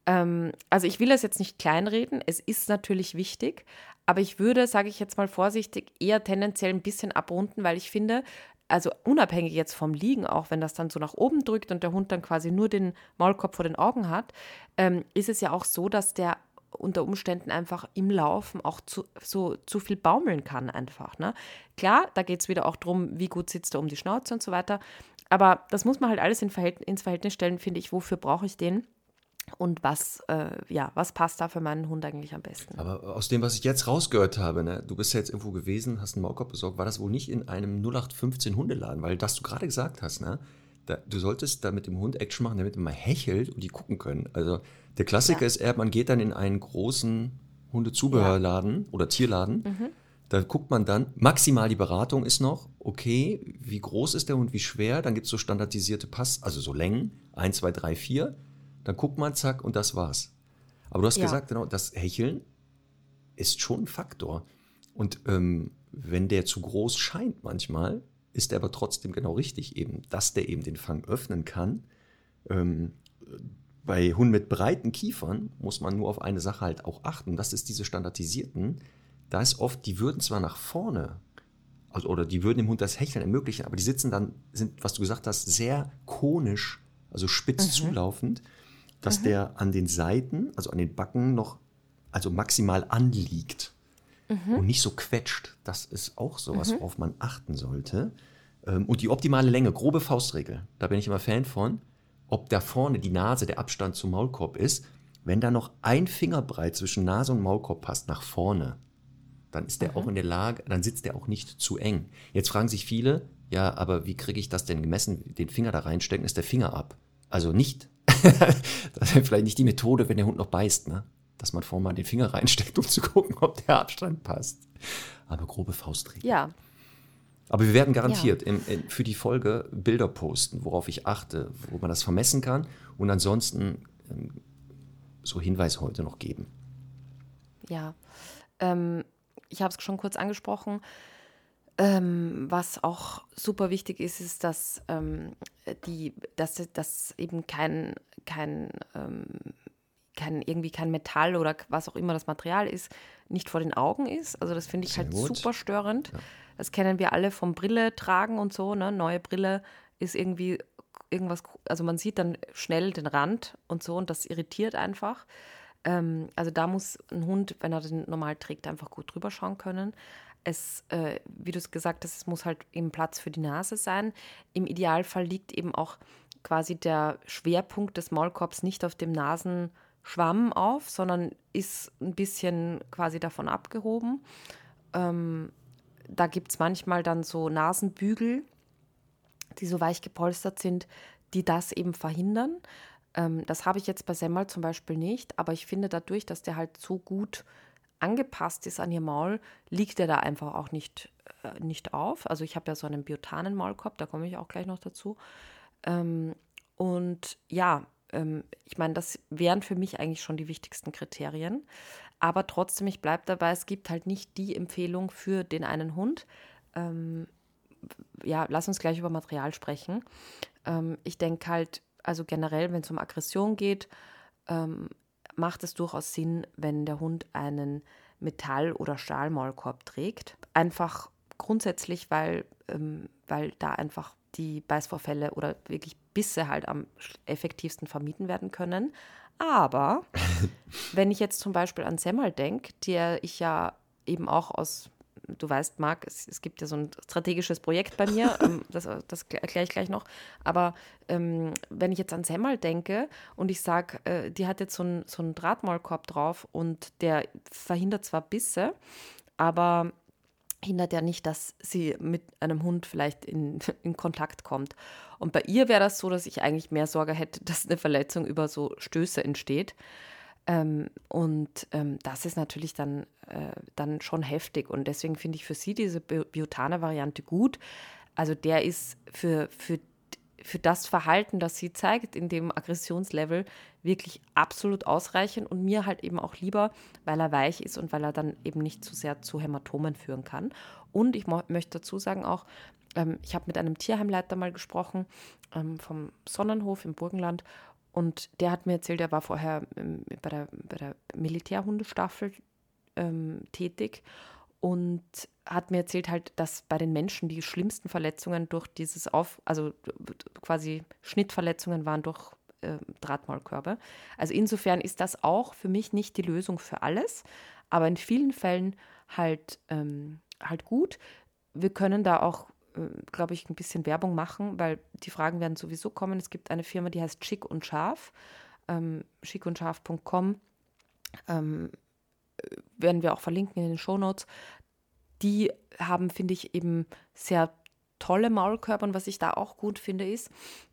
Ähm, also ich will das jetzt nicht kleinreden, es ist natürlich wichtig, aber ich würde, sage ich jetzt mal vorsichtig, eher tendenziell ein bisschen abrunden, weil ich finde, also unabhängig jetzt vom Liegen, auch wenn das dann so nach oben drückt und der Hund dann quasi nur den Maulkorb vor den Augen hat, ähm, ist es ja auch so, dass der unter Umständen einfach im Laufen auch zu, so zu viel baumeln kann einfach. Ne? Klar, da geht es wieder auch darum, wie gut sitzt er um die Schnauze und so weiter. Aber das muss man halt alles in Verhältnis, ins Verhältnis stellen, finde ich, wofür brauche ich den? Und was, äh, ja, was passt da für meinen Hund eigentlich am besten? Aber aus dem, was ich jetzt rausgehört habe, ne, du bist ja jetzt irgendwo gewesen, hast einen Maulkorb besorgt, war das wohl nicht in einem 0815 Hundeladen, weil das du gerade gesagt hast, ne? Da, du solltest da mit dem Hund Action machen, damit er mal hechelt und die gucken können. Also der Klassiker ja. ist eher, man geht dann in einen großen Hundezubehörladen ja. oder Tierladen. Mhm. Da guckt man dann, maximal die Beratung ist noch, okay, wie groß ist der Hund, wie schwer, dann gibt es so standardisierte Pass, also so Längen, 1, 2, 3, 4. Dann guckt man, zack, und das war's. Aber du hast ja. gesagt, genau, das Hecheln ist schon ein Faktor. Und ähm, wenn der zu groß scheint manchmal, ist er aber trotzdem genau richtig eben, dass der eben den Fang öffnen kann. Ähm, bei Hunden mit breiten Kiefern muss man nur auf eine Sache halt auch achten. Das ist diese standardisierten. Da ist oft, die würden zwar nach vorne, also, oder die würden dem Hund das Hecheln ermöglichen, aber die sitzen dann, sind, was du gesagt hast, sehr konisch, also spitz mhm. zulaufend dass mhm. der an den Seiten, also an den Backen noch, also maximal anliegt mhm. und nicht so quetscht. Das ist auch sowas, mhm. worauf man achten sollte. Ähm, und die optimale Länge, grobe Faustregel, da bin ich immer Fan von, ob da vorne die Nase der Abstand zum Maulkorb ist. Wenn da noch ein Fingerbreit zwischen Nase und Maulkorb passt nach vorne, dann ist der mhm. auch in der Lage, dann sitzt der auch nicht zu eng. Jetzt fragen sich viele, ja, aber wie kriege ich das denn gemessen? Den Finger da reinstecken, ist der Finger ab. Also nicht. das ist vielleicht nicht die Methode, wenn der Hund noch beißt, ne? Dass man vorne mal den Finger reinsteckt, um zu gucken, ob der Abstand passt. Aber grobe Faustregel. Ja. Aber wir werden garantiert ja. im, in, für die Folge Bilder posten, worauf ich achte, wo man das vermessen kann und ansonsten ähm, so Hinweise heute noch geben. Ja, ähm, ich habe es schon kurz angesprochen. Ähm, was auch super wichtig ist, ist, dass, ähm, die, dass, dass eben kein, kein, ähm, kein, irgendwie kein Metall oder was auch immer das Material ist, nicht vor den Augen ist. Also das finde ich Sehr halt gut. super störend. Ja. Das kennen wir alle vom Brille tragen und so. Ne? Neue Brille ist irgendwie irgendwas, also man sieht dann schnell den Rand und so und das irritiert einfach. Ähm, also da muss ein Hund, wenn er den normal trägt, einfach gut drüber schauen können. Es, äh, wie du es gesagt hast, es muss halt eben Platz für die Nase sein. Im Idealfall liegt eben auch quasi der Schwerpunkt des Maulkorbs nicht auf dem Nasenschwamm auf, sondern ist ein bisschen quasi davon abgehoben. Ähm, da gibt es manchmal dann so Nasenbügel, die so weich gepolstert sind, die das eben verhindern. Ähm, das habe ich jetzt bei Semmel zum Beispiel nicht, aber ich finde dadurch, dass der halt so gut angepasst ist an ihr Maul, liegt er da einfach auch nicht, äh, nicht auf. Also ich habe ja so einen biotanen Maulkorb, da komme ich auch gleich noch dazu. Ähm, und ja, ähm, ich meine, das wären für mich eigentlich schon die wichtigsten Kriterien. Aber trotzdem, ich bleibe dabei, es gibt halt nicht die Empfehlung für den einen Hund. Ähm, ja, lass uns gleich über Material sprechen. Ähm, ich denke halt, also generell, wenn es um Aggression geht, ähm, macht es durchaus Sinn, wenn der Hund einen Metall- oder Stahlmaulkorb trägt. Einfach grundsätzlich, weil, ähm, weil da einfach die Beißvorfälle oder wirklich Bisse halt am effektivsten vermieden werden können. Aber wenn ich jetzt zum Beispiel an Semmel denke, der ich ja eben auch aus, du weißt, Marc, es, es gibt ja so ein strategisches Projekt bei mir, ähm, das, das erkläre ich gleich noch. Aber ähm, wenn ich jetzt an Semmel denke und ich sage, äh, die hat jetzt so einen so Drahtmaulkorb drauf und der verhindert zwar Bisse, aber hindert ja nicht, dass sie mit einem Hund vielleicht in, in Kontakt kommt. Und bei ihr wäre das so, dass ich eigentlich mehr Sorge hätte, dass eine Verletzung über so Stöße entsteht. Ähm, und ähm, das ist natürlich dann, äh, dann schon heftig. Und deswegen finde ich für sie diese Biotane-Variante gut. Also der ist für, für für das Verhalten, das sie zeigt, in dem Aggressionslevel, wirklich absolut ausreichend und mir halt eben auch lieber, weil er weich ist und weil er dann eben nicht zu sehr zu Hämatomen führen kann. Und ich möchte dazu sagen auch, ähm, ich habe mit einem Tierheimleiter mal gesprochen ähm, vom Sonnenhof im Burgenland und der hat mir erzählt, er war vorher ähm, bei, der, bei der Militärhundestaffel ähm, tätig und hat mir erzählt halt, dass bei den Menschen die schlimmsten Verletzungen durch dieses Auf, also quasi Schnittverletzungen waren durch äh, Drahtmaulkörbe. Also insofern ist das auch für mich nicht die Lösung für alles, aber in vielen Fällen halt, ähm, halt gut. Wir können da auch, glaube ich, ein bisschen Werbung machen, weil die Fragen werden sowieso kommen. Es gibt eine Firma, die heißt Schick und Scharf, ähm, schickundscharf.com. Ähm, werden wir auch verlinken in den Shownotes. Die haben, finde ich, eben sehr tolle Maulkörper. Und was ich da auch gut finde, ist,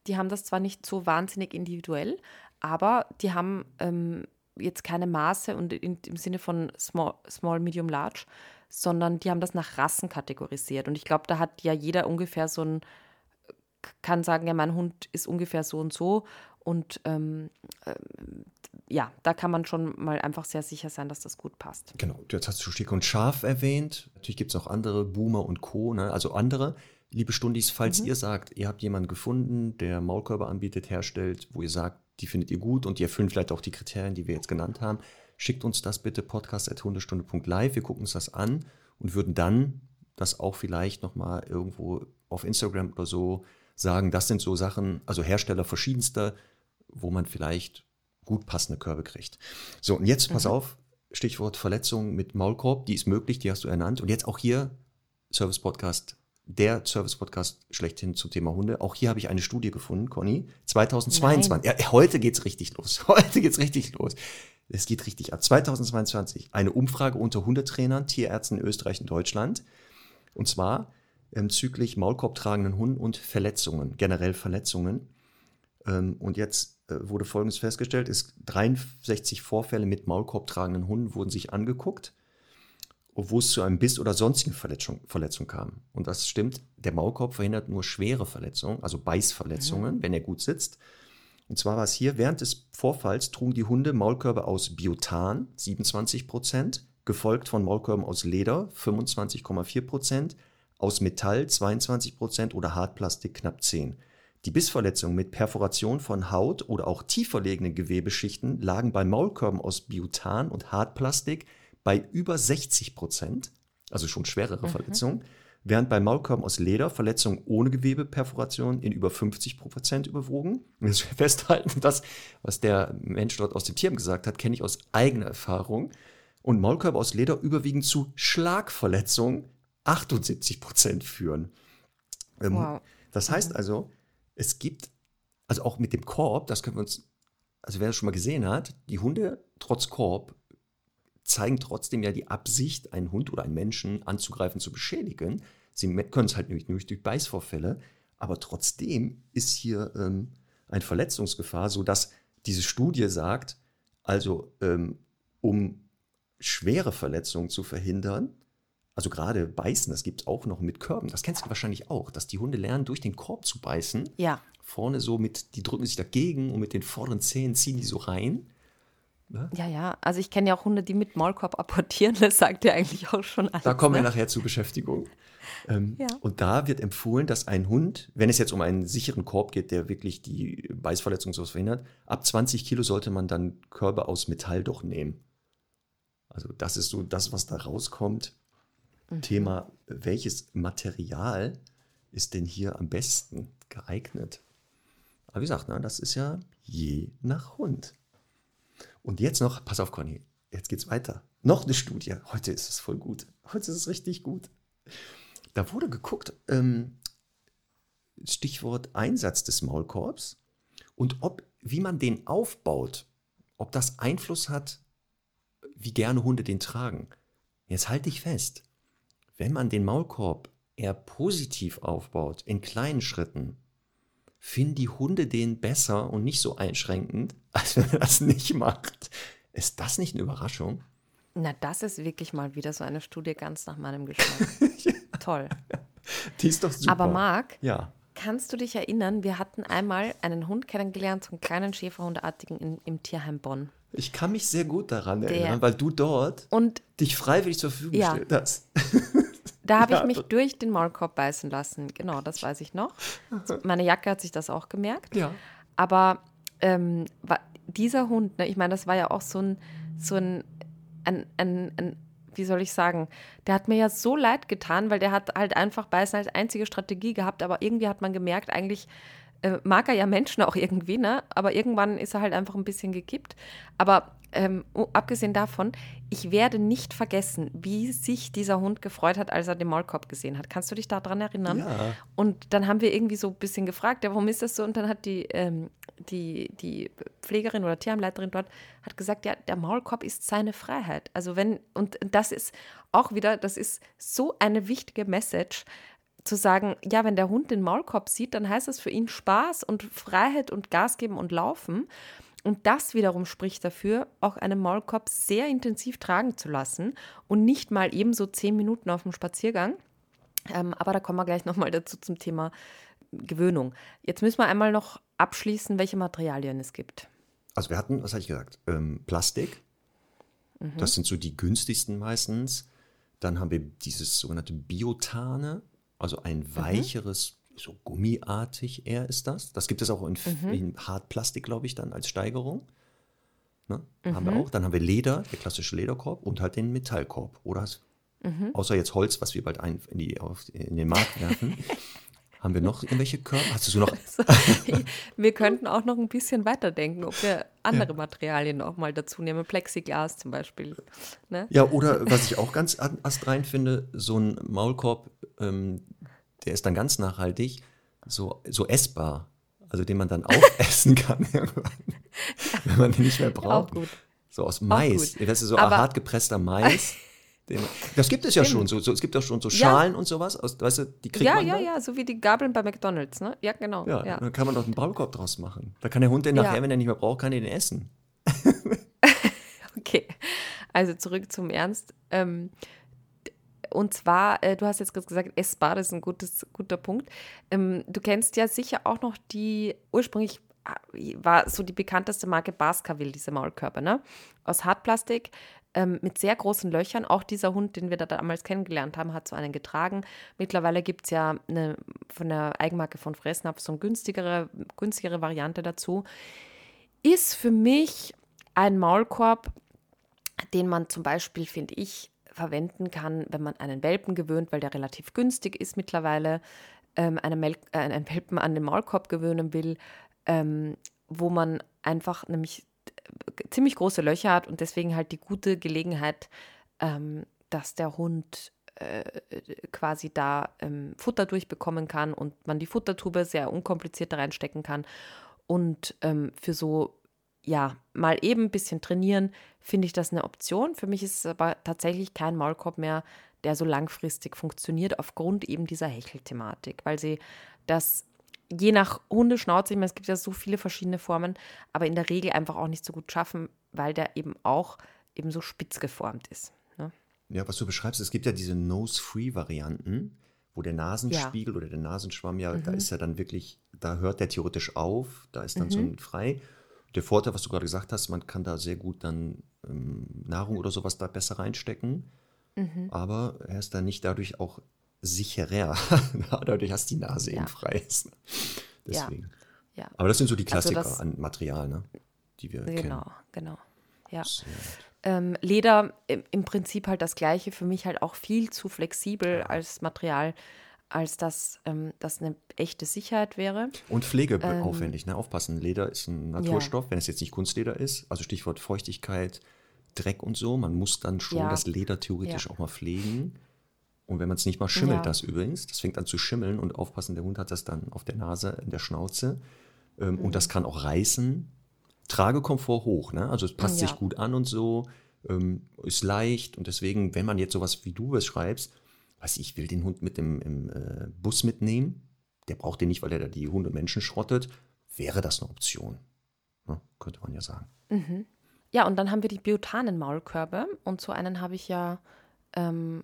die haben das zwar nicht so wahnsinnig individuell, aber die haben ähm, jetzt keine Maße und in, im Sinne von small, small, medium, large, sondern die haben das nach Rassen kategorisiert. Und ich glaube, da hat ja jeder ungefähr so ein, kann sagen, ja, mein Hund ist ungefähr so und so. Und ähm, äh, ja, da kann man schon mal einfach sehr sicher sein, dass das gut passt. Genau, jetzt hast du Schick und Scharf erwähnt. Natürlich gibt es noch andere, Boomer und Co., ne? also andere. Liebe Stundis, falls mhm. ihr sagt, ihr habt jemanden gefunden, der Maulkörper anbietet, herstellt, wo ihr sagt, die findet ihr gut und die erfüllen vielleicht auch die Kriterien, die wir jetzt genannt haben, schickt uns das bitte podcast.hundestunde.live. Wir gucken uns das an und würden dann das auch vielleicht nochmal irgendwo auf Instagram oder so sagen. Das sind so Sachen, also Hersteller verschiedenster, wo man vielleicht gut passende Körbe kriegt. So, und jetzt pass mhm. auf, Stichwort Verletzung mit Maulkorb, die ist möglich, die hast du ernannt. Und jetzt auch hier, Service Podcast, der Service-Podcast schlechthin zum Thema Hunde. Auch hier habe ich eine Studie gefunden, Conny. 2022. Ja, heute geht's richtig los. Heute geht's richtig los. Es geht richtig ab. 2022. Eine Umfrage unter Hundetrainern, Tierärzten in Österreich und Deutschland. Und zwar ähm, züglich Maulkorbtragenden Hunden und Verletzungen, generell Verletzungen. Ähm, und jetzt äh, wurde Folgendes festgestellt: ist 63 Vorfälle mit Maulkorbtragenden Hunden wurden sich angeguckt wo es zu einem Biss oder sonstigen Verletzung, Verletzung kam. Und das stimmt, der Maulkorb verhindert nur schwere Verletzungen, also Beißverletzungen, mhm. wenn er gut sitzt. Und zwar war es hier, während des Vorfalls trugen die Hunde Maulkörbe aus Biotan, 27 Prozent, gefolgt von Maulkörben aus Leder, 25,4 Prozent, aus Metall 22 Prozent oder Hartplastik knapp 10. Die Bissverletzungen mit Perforation von Haut oder auch tiefer liegenden Gewebeschichten lagen bei Maulkörben aus Biotan und Hartplastik bei über 60 Prozent, also schon schwerere mhm. Verletzungen, während bei Maulkörben aus Leder Verletzungen ohne Gewebeperforation in über 50 Prozent überwogen. Jetzt festhalten, das, was der Mensch dort aus dem Tierheim gesagt hat, kenne ich aus eigener Erfahrung. Und Maulkörbe aus Leder überwiegend zu Schlagverletzungen 78 Prozent führen. Ähm, wow. Das heißt mhm. also, es gibt, also auch mit dem Korb, das können wir uns, also wer das schon mal gesehen hat, die Hunde trotz Korb zeigen trotzdem ja die Absicht, einen Hund oder einen Menschen anzugreifen, zu beschädigen. Sie können es halt nämlich nur durch Beißvorfälle, aber trotzdem ist hier ähm, eine Verletzungsgefahr, sodass diese Studie sagt, also ähm, um schwere Verletzungen zu verhindern, also gerade beißen, das gibt es auch noch mit Körben, das kennst du wahrscheinlich auch, dass die Hunde lernen, durch den Korb zu beißen. Ja. Vorne so mit, die drücken sich dagegen und mit den vorderen Zähnen ziehen die so rein. Ne? Ja, ja. Also ich kenne ja auch Hunde, die mit Maulkorb apportieren. Das sagt ja eigentlich auch schon alles. Da kommen ne? wir nachher zur Beschäftigung. Ähm, ja. Und da wird empfohlen, dass ein Hund, wenn es jetzt um einen sicheren Korb geht, der wirklich die Beißverletzung so verhindert, ab 20 Kilo sollte man dann Körbe aus Metall doch nehmen. Also das ist so das, was da rauskommt. Mhm. Thema, welches Material ist denn hier am besten geeignet? Aber wie gesagt, na, das ist ja je nach Hund. Und jetzt noch, pass auf, Conny, jetzt geht's weiter. Noch eine Studie. Heute ist es voll gut. Heute ist es richtig gut. Da wurde geguckt, ähm, Stichwort Einsatz des Maulkorbs und ob, wie man den aufbaut, ob das Einfluss hat, wie gerne Hunde den tragen. Jetzt halte ich fest, wenn man den Maulkorb eher positiv aufbaut, in kleinen Schritten, finden die Hunde den besser und nicht so einschränkend, als wenn er das nicht macht. Ist das nicht eine Überraschung? Na, das ist wirklich mal wieder so eine Studie ganz nach meinem Geschmack. ja. Toll. Die ist doch super. Aber Marc, ja. kannst du dich erinnern, wir hatten einmal einen Hund kennengelernt, so einen kleinen Schäferhundeartigen in, im Tierheim Bonn. Ich kann mich sehr gut daran Der, erinnern, weil du dort und, dich freiwillig zur Verfügung ja. gestellt hast. Da habe ich mich durch den Maulkorb beißen lassen. Genau, das weiß ich noch. Meine Jacke hat sich das auch gemerkt. Ja. Aber ähm, dieser Hund, ne, ich meine, das war ja auch so ein, so ein, ein, ein, ein, wie soll ich sagen, der hat mir ja so leid getan, weil der hat halt einfach Beißen als einzige Strategie gehabt, aber irgendwie hat man gemerkt, eigentlich äh, mag er ja Menschen auch irgendwie, ne? Aber irgendwann ist er halt einfach ein bisschen gekippt. Aber ähm, abgesehen davon, ich werde nicht vergessen, wie sich dieser Hund gefreut hat, als er den Maulkorb gesehen hat. Kannst du dich daran erinnern? Ja. Und dann haben wir irgendwie so ein bisschen gefragt, ja, warum ist das so? Und dann hat die, ähm, die, die Pflegerin oder Tierheimleiterin dort hat gesagt, ja, der Maulkorb ist seine Freiheit. Also wenn, und das ist auch wieder, das ist so eine wichtige Message, zu sagen, ja, wenn der Hund den Maulkorb sieht, dann heißt das für ihn Spaß und Freiheit und Gas geben und laufen. Und das wiederum spricht dafür, auch einen Maulkorb sehr intensiv tragen zu lassen und nicht mal eben so zehn Minuten auf dem Spaziergang. Ähm, aber da kommen wir gleich nochmal dazu zum Thema Gewöhnung. Jetzt müssen wir einmal noch abschließen, welche Materialien es gibt. Also wir hatten, was habe ich gesagt, ähm, Plastik. Mhm. Das sind so die günstigsten meistens. Dann haben wir dieses sogenannte Biotane, also ein mhm. weicheres so gummiartig eher ist das. Das gibt es auch in, mhm. in Hartplastik, glaube ich, dann als Steigerung. Ne? Mhm. Haben wir auch. Dann haben wir Leder, der klassische Lederkorb und halt den Metallkorb. Oder mhm. außer jetzt Holz, was wir bald ein, in, die, auf, in den Markt werfen. haben wir noch irgendwelche Körper? Hast du so noch? Also, wir könnten auch noch ein bisschen weiterdenken, ob wir andere ja. Materialien auch mal dazu nehmen. Plexiglas zum Beispiel. Ne? Ja, oder was ich auch ganz astrein finde, so ein Maulkorb, ähm, der ist dann ganz nachhaltig so, so essbar. Also den man dann aufessen kann irgendwann, wenn man den nicht mehr braucht. Auch. So aus Mais. Das ist so Aber- hart gepresster Mais. Das gibt es ja schon. So, so, es gibt auch schon so Schalen und sowas. Aus, weißt du, die kriegt Ja, man ja, dann. ja, so wie die Gabeln bei McDonalds, ne? Ja, genau. Ja, Ja, dann kann man doch einen Maulkorb draus machen. Da kann der Hund den Ja. nachher, wenn er nicht mehr braucht, kann er den essen. Okay, also zurück zum Ernst. Ähm, und zwar, äh, du hast jetzt gerade gesagt, essbar, das ist ein gutes, guter Punkt. Ähm, du kennst ja sicher auch noch die, ursprünglich äh, war so die bekannteste Marke Baskerville, diese Maulkörper, ne? Aus Hartplastik, ähm, mit sehr großen Löchern. Auch dieser Hund, den wir da damals kennengelernt haben, hat so einen getragen. Mittlerweile gibt es ja eine, von der Eigenmarke von Fressnapf so eine günstigere, günstigere Variante dazu. Ist für mich ein Maulkorb, den man zum Beispiel, finde ich, verwenden kann, wenn man einen Welpen gewöhnt, weil der relativ günstig ist mittlerweile, ähm, einen, Mel äh, einen Welpen an den Maulkorb gewöhnen will, ähm, wo man einfach nämlich äh, ziemlich große Löcher hat und deswegen halt die gute Gelegenheit, ähm, dass der Hund äh, quasi da ähm, Futter durchbekommen kann und man die Futtertube sehr unkompliziert reinstecken kann. Und ähm, für so, ja, mal eben ein bisschen trainieren, finde ich das eine Option. Für mich ist es aber tatsächlich kein Maulkorb mehr, der so langfristig funktioniert, aufgrund eben dieser Hechelthematik, weil sie das je nach Hundeschnauze, ich meine, es gibt ja so viele verschiedene Formen, aber in der Regel einfach auch nicht so gut schaffen, weil der eben auch eben so spitz geformt ist. Ne? Ja, was du beschreibst, es gibt ja diese Nose-Free-Varianten, wo der Nasenspiegel oder der Nasenschwamm ja, Mhm. da ist ja dann wirklich, da hört der theoretisch auf, da ist dann so Mhm. ein frei. Der Vorteil, was du gerade gesagt hast, man kann da sehr gut dann ähm, Nahrung oder sowas da besser reinstecken, Mhm. aber er ist dann nicht dadurch auch sicherer. dadurch hast die Nase Ja. eben frei. ist. ne? Ja. Deswegen. Ja, Aber das sind so die Also Klassiker das- an Material, ne? die wir kennen. genau, genau. Ja. Ähm, Leder im, im Prinzip halt das gleiche, für mich halt auch viel zu flexibel als Material, als dass ähm, das eine echte Sicherheit wäre. Und Pflege Ähm, ne? Aufpassen. Leder ist ein Naturstoff, wenn es jetzt nicht Kunstleder ist. Also Stichwort Feuchtigkeit, Dreck und so. Man muss dann schon Ja. das Leder theoretisch Ja. auch mal pflegen. Und wenn man es nicht mal schimmelt, Ja. das übrigens, das fängt an zu schimmeln und aufpassen, der Hund hat das dann auf der Nase, in der Schnauze. Ähm, Und Mhm. das kann auch reißen. Tragekomfort hoch, ne? Also es passt Ja. sich gut an und so, ähm, ist leicht. Und deswegen, wenn man jetzt sowas wie du beschreibst, weiß ich, ich will den Hund mit dem im, äh, Bus mitnehmen, der braucht den nicht, weil er da die Hunde und Menschen schrottet, wäre das eine Option. Ne? Könnte man ja sagen. Ja, und dann haben wir die Biotanen-Maulkörbe und so einen habe ich ja ähm,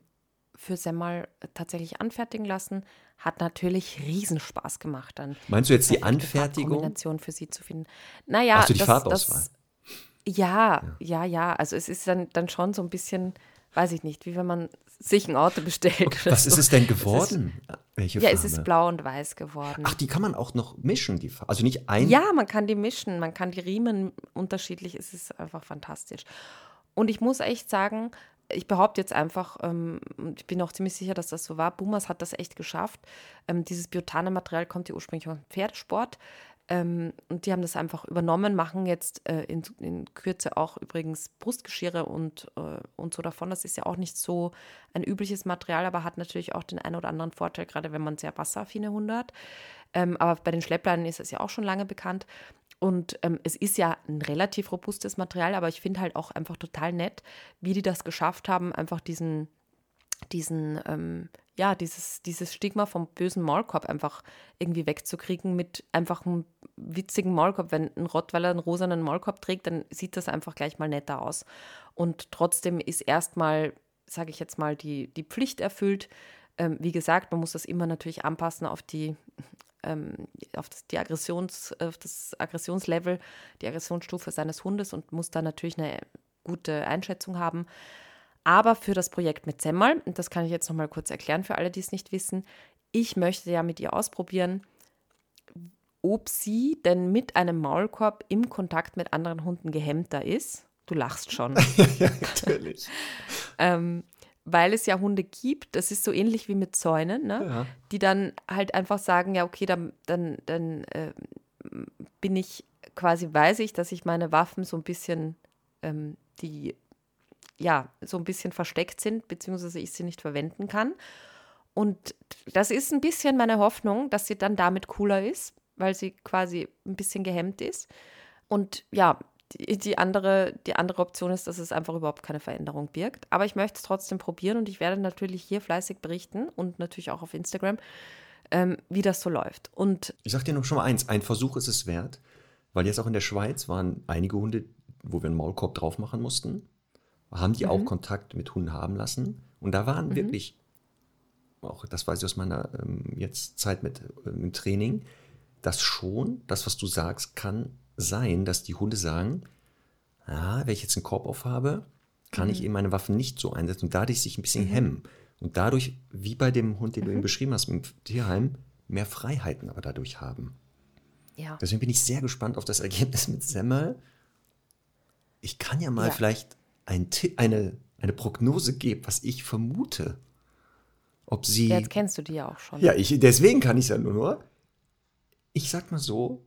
für Semmel tatsächlich anfertigen lassen. Hat natürlich Riesenspaß gemacht dann. Meinst du jetzt die Anfertigung? Farbkombination für sie zu finden. Naja, Ach so, die das, Farbauswahl. Das, ja, ja, ja. Also es ist dann, dann schon so ein bisschen, weiß ich nicht, wie wenn man sich ein Auto bestellt. oder Was ist so. es denn Es ist- geworden? Welche Ja, Farbe? es ist blau und weiß geworden. Ach, die kann man auch noch mischen, die Farbe. Also nicht ein. Ja, man kann die mischen, man kann die Riemen unterschiedlich, es ist einfach fantastisch. Und ich muss echt sagen, ich behaupte jetzt einfach, ähm, und ich bin auch ziemlich sicher, dass das so war, Boomers hat das echt geschafft. Ähm, dieses Biotane-Material kommt ja ursprünglich aus dem Pferdesport. Ähm, und die haben das einfach übernommen, machen jetzt äh, in, in Kürze auch übrigens Brustgeschirre und, äh, und so davon. Das ist ja auch nicht so ein übliches Material, aber hat natürlich auch den einen oder anderen Vorteil, gerade wenn man sehr wasseraffine Hunde hat. Ähm, aber bei den Schleppleinen ist es ja auch schon lange bekannt. Und ähm, es ist ja ein relativ robustes Material, aber ich finde halt auch einfach total nett, wie die das geschafft haben, einfach diesen, diesen, ähm, ja, dieses, dieses Stigma vom bösen Maulkorb einfach irgendwie wegzukriegen mit einfach einem witzigen Maulkorb. Wenn ein Rottweiler einen rosanen Maulkorb trägt, dann sieht das einfach gleich mal netter aus. Und trotzdem ist erstmal, sage ich jetzt mal, die, die Pflicht erfüllt. Ähm, wie gesagt, man muss das immer natürlich anpassen auf die ähm, auf das, die Aggressions, auf das Aggressionslevel, die Aggressionsstufe seines Hundes und muss da natürlich eine gute Einschätzung haben. Aber für das Projekt mit Semmel, und das kann ich jetzt nochmal kurz erklären für alle, die es nicht wissen, ich möchte ja mit ihr ausprobieren, ob sie denn mit einem Maulkorb im Kontakt mit anderen Hunden gehemmter ist. Du lachst schon. ja, natürlich. ähm, weil es ja Hunde gibt, das ist so ähnlich wie mit Zäunen, ne? Ja. die dann halt einfach sagen, ja, okay, dann, dann, dann äh, bin ich quasi, weiß ich, dass ich meine Waffen so ein bisschen, ähm, die ja, so ein bisschen versteckt sind, beziehungsweise ich sie nicht verwenden kann. und das ist ein bisschen meine Hoffnung, dass sie dann damit cooler ist, weil sie quasi ein bisschen gehemmt ist. Und ja, die, die, andere, die andere Option ist, dass es einfach überhaupt keine Veränderung birgt. Aber ich möchte es trotzdem probieren und ich werde natürlich hier fleißig berichten und natürlich auch auf Instagram, ähm, wie das so läuft. Und ich sage dir noch schon mal eins: Ein Versuch ist es wert, weil jetzt auch in der Schweiz waren einige Hunde, wo wir einen Maulkorb drauf machen mussten, haben die mhm. auch Kontakt mit Hunden haben lassen. Und da waren mhm. wirklich, auch das weiß ich aus meiner ähm, jetzt Zeit mit äh, im Training, das schon, das, was du sagst, kann sein, dass die Hunde sagen, ah, wenn ich jetzt einen Korb aufhabe, kann mhm. ich eben meine Waffen nicht so einsetzen und dadurch sich ein bisschen mhm. hemmen. Und dadurch, wie bei dem Hund, den du eben mhm. beschrieben hast, im Tierheim, mehr Freiheiten aber dadurch haben. Ja. Deswegen bin ich sehr gespannt auf das Ergebnis mit Semmel. Ich kann ja mal ja. vielleicht ein eine, eine Prognose geben, was ich vermute. Ob sie. Jetzt kennst du die ja auch schon. Ja, ich, deswegen kann ich es ja nur. Ich sag mal so,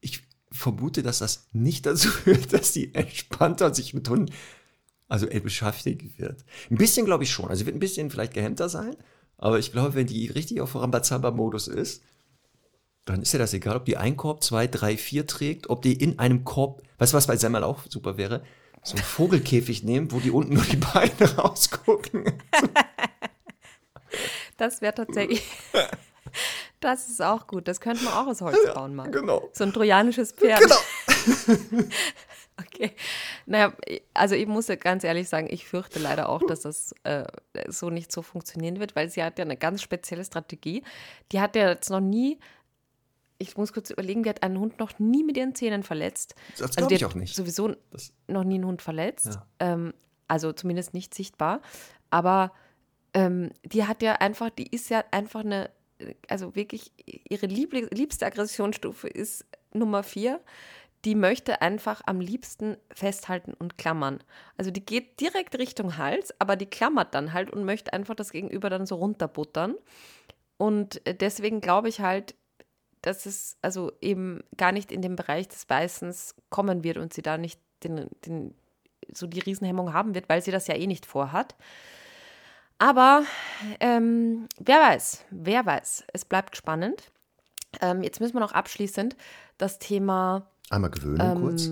ich vermute, dass das nicht dazu führt, dass sie entspannter sich mit Hunden also beschäftigt wird. Ein bisschen glaube ich schon. Also sie wird ein bisschen vielleicht gehemmter sein, aber ich glaube, wenn die richtig auf Rambazamba-Modus ist, dann ist ja das egal, ob die ein Korb, zwei, drei, vier trägt, ob die in einem Korb, weißt du, was bei Semmel auch super wäre? So einen Vogelkäfig nehmen, wo die unten nur die Beine rausgucken. Das wäre tatsächlich. Das ist auch gut. Das könnte man auch aus Holz bauen, Mann. Genau. So ein trojanisches Pferd. Genau. okay. Naja, also ich muss ganz ehrlich sagen, ich fürchte leider auch, dass das äh, so nicht so funktionieren wird, weil sie hat ja eine ganz spezielle Strategie. Die hat ja jetzt noch nie ich muss kurz überlegen, die hat einen Hund noch nie mit ihren Zähnen verletzt. Das also ich auch nicht. Sowieso das noch nie einen Hund verletzt. Ja. Ähm, also zumindest nicht sichtbar. Aber ähm, die hat ja einfach, die ist ja einfach eine, also wirklich, ihre liebli liebste Aggressionsstufe ist Nummer vier. Die möchte einfach am liebsten festhalten und klammern. Also die geht direkt Richtung Hals, aber die klammert dann halt und möchte einfach das Gegenüber dann so runterbuttern. Und deswegen glaube ich halt, dass es also eben gar nicht in den Bereich des Beißens kommen wird und sie da nicht den, den, so die Riesenhemmung haben wird, weil sie das ja eh nicht vorhat. Aber ähm, wer weiß, wer weiß, es bleibt spannend. Ähm, jetzt müssen wir noch abschließend das Thema. Einmal gewöhnen ähm, kurz.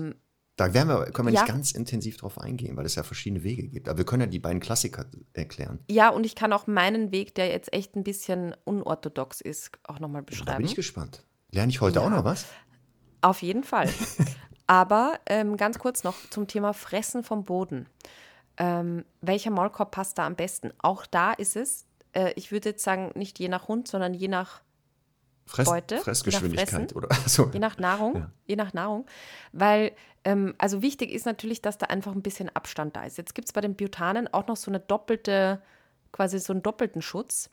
Da werden wir, können wir ja. nicht ganz intensiv drauf eingehen, weil es ja verschiedene Wege gibt. Aber wir können ja die beiden Klassiker erklären. Ja, und ich kann auch meinen Weg, der jetzt echt ein bisschen unorthodox ist, auch nochmal beschreiben. Da bin ich gespannt. Lerne ich heute ja. auch noch was? Auf jeden Fall. Aber ähm, ganz kurz noch zum Thema Fressen vom Boden. Ähm, welcher Maulkorb passt da am besten? Auch da ist es, äh, ich würde jetzt sagen, nicht je nach Hund, sondern je nach Fress, Beute, Fressgeschwindigkeit oder so. Je nach Nahrung, ja. je nach Nahrung. Weil, ähm, also wichtig ist natürlich, dass da einfach ein bisschen Abstand da ist. Jetzt gibt es bei den Butanen auch noch so eine doppelte, quasi so einen doppelten Schutz.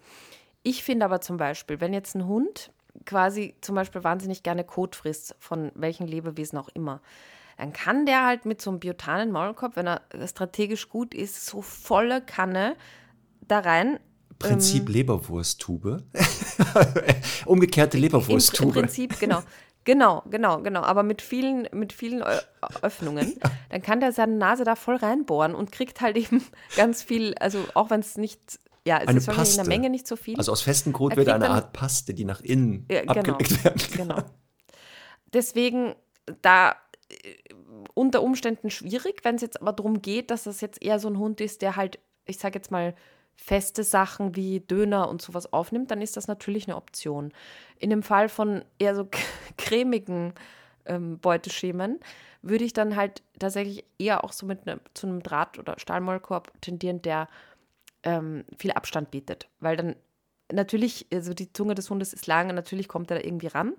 Ich finde aber zum Beispiel, wenn jetzt ein Hund quasi zum Beispiel wahnsinnig gerne Kot frisst, von welchen Lebewesen auch immer, dann kann der halt mit so einem biotanen Maulkorb, wenn er strategisch gut ist, so volle Kanne da rein Prinzip ähm, Leberwursttube. Umgekehrte Leberwursttube. Im, Im, Prinzip, genau. Genau, genau, genau. Aber mit vielen, mit vielen Öffnungen. Dann kann der seine Nase da voll reinbohren und kriegt halt eben ganz viel, also auch wenn es nicht, ja, es eine ist Paste. in der Menge nicht so viel. Also aus festem Kot wird eine Art Paste, die nach innen ja, genau, abgelegt werden kann. Genau. Deswegen da äh, unter Umständen schwierig, wenn es jetzt aber darum geht, dass das jetzt eher so ein Hund ist, der halt, ich sage jetzt mal, feste Sachen wie Döner und sowas aufnimmt, dann ist das natürlich eine Option. In dem Fall von eher so cremigen ähm, Beuteschemen würde ich dann halt tatsächlich eher auch so mit ne, zu einem Draht- oder Stahlmaulkorb tendieren, der ähm, viel Abstand bietet. Weil dann natürlich, also die Zunge des Hundes ist lang und natürlich kommt er da irgendwie ran,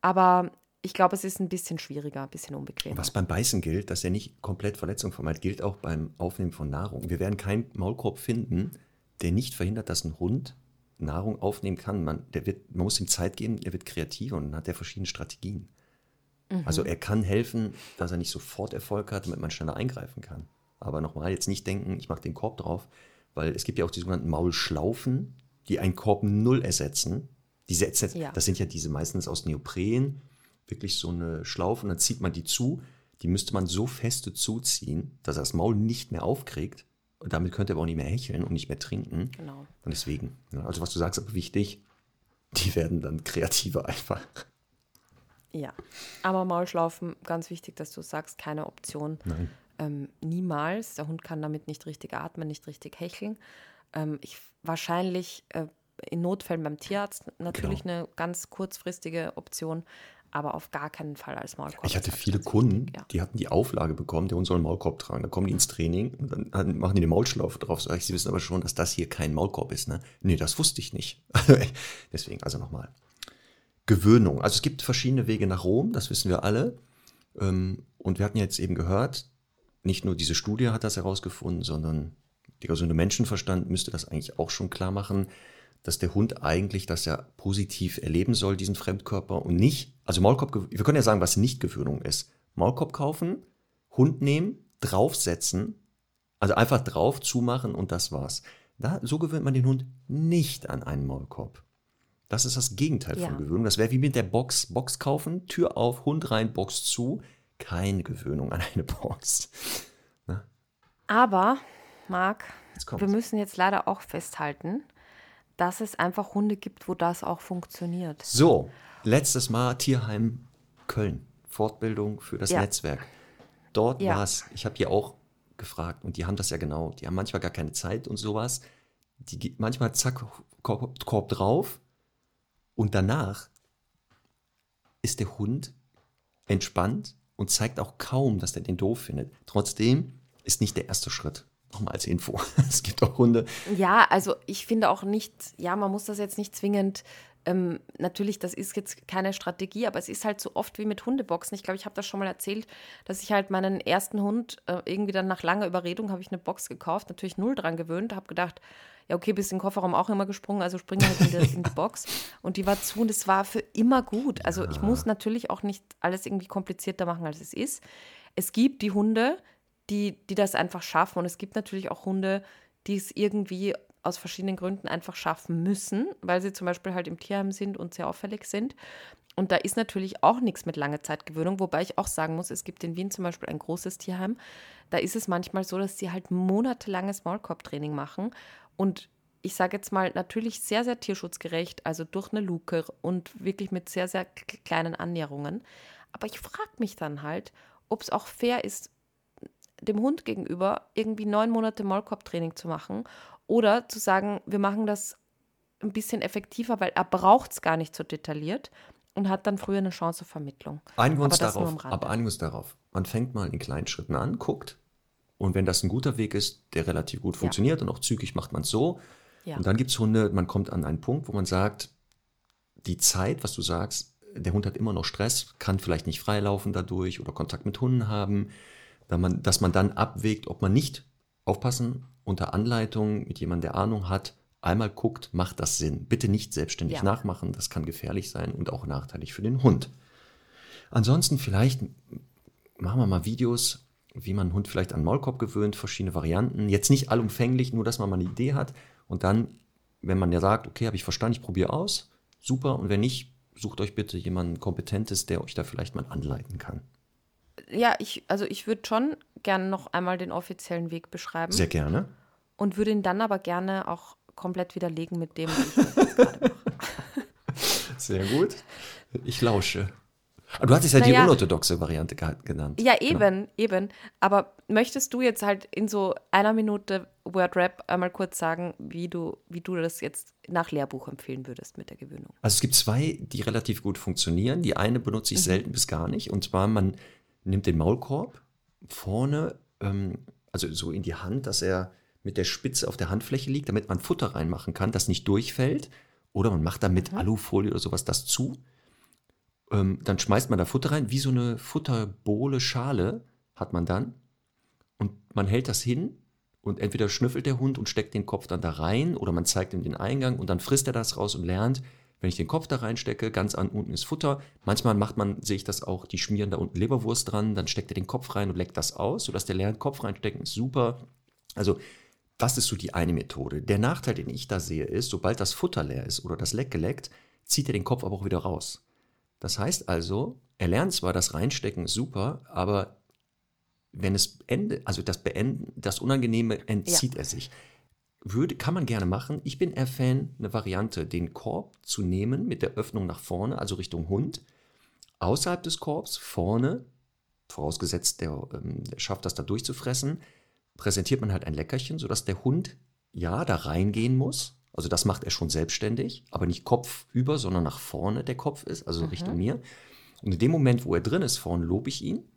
aber ich glaube, es ist ein bisschen schwieriger, ein bisschen unbequem. Was beim Beißen gilt, dass er nicht komplett Verletzung vermeidet, gilt auch beim Aufnehmen von Nahrung. Wir werden keinen Maulkorb finden, der nicht verhindert, dass ein Hund Nahrung aufnehmen kann. Man, der wird, man muss ihm Zeit geben, er wird kreativer und dann hat er verschiedene Strategien. Mhm. Also er kann helfen, dass er nicht sofort Erfolg hat, damit man schneller eingreifen kann. Aber nochmal, jetzt nicht denken, ich mache den Korb drauf, weil es gibt ja auch die sogenannten Maulschlaufen, die einen Korb null ersetzen. Diese, ja. Das sind ja diese meistens aus Neopren, wirklich so eine Schlaufe und dann zieht man die zu. Die müsste man so feste zuziehen, dass er das Maul nicht mehr aufkriegt damit könnte er aber auch nicht mehr hecheln und nicht mehr trinken. Genau. Und deswegen, ja, also was du sagst, aber wichtig, die werden dann kreativer einfach. Ja. Aber Maulschlaufen, ganz wichtig, dass du sagst, keine Option. Nein. Ähm, niemals. Der Hund kann damit nicht richtig atmen, nicht richtig hecheln. Ähm, ich, wahrscheinlich äh, in Notfällen beim Tierarzt natürlich Genau. eine ganz kurzfristige Option, aber auf gar keinen Fall als Maulkorb. Ich hatte viele Kunden, wichtig, ja. die hatten die Auflage bekommen, der Hund soll einen Maulkorb tragen. Dann kommen die ins Training und dann dann machen die eine Maulschlaufe drauf. Sag ich, sie wissen aber schon, dass das hier kein Maulkorb ist, ne? Nee, das wusste ich nicht. Deswegen, also nochmal. Gewöhnung. Also es gibt verschiedene Wege nach Rom, das wissen wir alle. Ähm, Und wir hatten jetzt eben gehört, nicht nur diese Studie hat das herausgefunden, sondern der gesunde Menschenverstand müsste das eigentlich auch schon klar machen, dass der Hund eigentlich das ja positiv erleben soll, diesen Fremdkörper und nicht, also Maulkorb, wir können ja sagen, was nicht Gewöhnung ist. Maulkorb kaufen, Hund nehmen, draufsetzen, also einfach drauf, zumachen und das war's. Da, so gewöhnt man den Hund nicht an einen Maulkorb. Das ist das Gegenteil Ja. von Gewöhnung. Das wäre wie mit der Box. Box kaufen, Tür auf, Hund rein, Box zu. Keine Gewöhnung an eine Box. Aber, Marc, Jetzt kommt's. wir müssen jetzt leider auch festhalten, dass es einfach Hunde gibt, wo das auch funktioniert. So, letztes Mal Tierheim Köln. Fortbildung für das Ja. Netzwerk. Dort Ja. war es, ich habe die auch gefragt und die haben das ja genau. Die haben manchmal gar keine Zeit und sowas. Die, manchmal zack, Korb, Korb drauf und danach ist der Hund entspannt und zeigt auch kaum, dass er den doof findet. Trotzdem ist nicht der erste Schritt. Nochmal als Info. Es gibt auch Hunde, Ja, also ich finde auch nicht, ja, man muss das jetzt nicht zwingend, ähm, natürlich, das ist jetzt keine Strategie, aber es ist halt so oft wie mit Hundeboxen. Ich glaube, ich habe das schon mal erzählt, dass ich halt meinen ersten Hund äh, irgendwie dann nach langer Überredung habe ich eine Box gekauft, natürlich null dran gewöhnt, habe gedacht, ja, okay, bist in den Kofferraum auch immer gesprungen, also spring halt in die, in die Box. Und die war zu und es war für immer gut. Also ich muss natürlich auch nicht alles irgendwie komplizierter machen, als es ist. Es gibt die Hunde, die, die das einfach schaffen. Und es gibt natürlich auch Hunde, die es irgendwie aus verschiedenen Gründen einfach schaffen müssen, weil sie zum Beispiel halt im Tierheim sind und sehr auffällig sind. Und da ist natürlich auch nichts mit lange Zeitgewöhnung, wobei ich auch sagen muss, es gibt in Wien zum Beispiel ein großes Tierheim. Da ist es manchmal so, dass sie halt monatelanges Maulkorbtraining machen und ich sage jetzt mal natürlich sehr, sehr tierschutzgerecht, also durch eine Luke und wirklich mit sehr, sehr kleinen Annäherungen. Aber ich frage mich dann halt, ob es auch fair ist, dem Hund gegenüber irgendwie neun Monate Maulkorbtraining zu machen oder zu sagen, wir machen das ein bisschen effektiver, weil er braucht es gar nicht so detailliert und hat dann früher eine Chance auf Vermittlung. Einigen wir uns darauf. Aber einigen wir uns darauf. Man fängt mal in kleinen Schritten an, guckt. Und wenn das ein guter Weg ist, der relativ gut funktioniert und auch zügig macht man es so. Ja. Und dann gibt es Hunde, man kommt an einen Punkt, wo man sagt, die Zeit, was du sagst, der Hund hat immer noch Stress, kann vielleicht nicht freilaufen dadurch oder Kontakt mit Hunden haben, da man, dass man dann abwägt, ob man nicht aufpassen unter Anleitung mit jemandem, der Ahnung hat, einmal guckt, macht das Sinn. Bitte nicht selbstständig Ja. nachmachen, das kann gefährlich sein und auch nachteilig für den Hund. Ansonsten vielleicht machen wir mal Videos, wie man einen Hund vielleicht an Maulkorb gewöhnt, verschiedene Varianten. Jetzt nicht allumfänglich, nur dass man mal eine Idee hat. Und dann, wenn man ja sagt, okay, habe ich verstanden, ich probiere aus, super. Und wenn nicht, sucht euch bitte jemanden Kompetentes, der euch da vielleicht mal anleiten kann. Ja, ich, also ich würde schon gerne noch einmal den offiziellen Weg beschreiben Sehr gerne. und würde ihn dann aber gerne auch komplett widerlegen mit dem, wie ich jetzt gerade mache. Sehr gut. Ich lausche. Aber du hattest ja die Naja. unorthodoxe Variante ge- genannt. Ja, eben, eben. Aber möchtest du jetzt halt in so einer Minute Word-Rap einmal kurz sagen, wie du, wie du das jetzt nach Lehrbuch empfehlen würdest mit der Gewöhnung? Also es gibt zwei, die relativ gut funktionieren. Die eine benutze Mhm. ich selten bis gar nicht. Und zwar, man nimmt den Maulkorb vorne, ähm, also so in die Hand, dass er mit der Spitze auf der Handfläche liegt, damit man Futter reinmachen kann, das nicht durchfällt. Oder man macht da mit Mhm. Alufolie oder sowas das zu. Ähm, dann schmeißt man da Futter rein, wie so eine Futterbohle, Schale hat man dann. Und man hält das hin und entweder schnüffelt der Hund und steckt den Kopf dann da rein oder man zeigt ihm den Eingang und dann frisst er das raus und lernt, wenn ich den Kopf da reinstecke, ganz an unten ist Futter. Manchmal macht man, sehe ich das auch, die schmieren da unten Leberwurst dran, dann steckt er den Kopf rein und leckt das aus, sodass der lernt, Kopf reinstecken ist super. Also das ist so die eine Methode. Der Nachteil, den ich da sehe, ist, sobald das Futter leer ist oder das Leck geleckt, zieht er den Kopf aber auch wieder raus. Das heißt also, er lernt zwar, das Reinstecken ist super, aber wenn es Ende, also das Beenden, das Unangenehme entzieht ja. er sich. Würde, kann man gerne machen. Ich bin eher Fan, eine Variante, den Korb zu nehmen mit der Öffnung nach vorne, also Richtung Hund. Außerhalb des Korbs, vorne, vorausgesetzt, der, ähm, der schafft das da durchzufressen, präsentiert man halt ein Leckerchen, sodass der Hund ja da reingehen muss. Also das macht er schon selbstständig, aber nicht kopfüber, sondern nach vorne der Kopf ist, also mhm. Richtung mir. Und in dem Moment, wo er drin ist, vorne lobe ich ihn,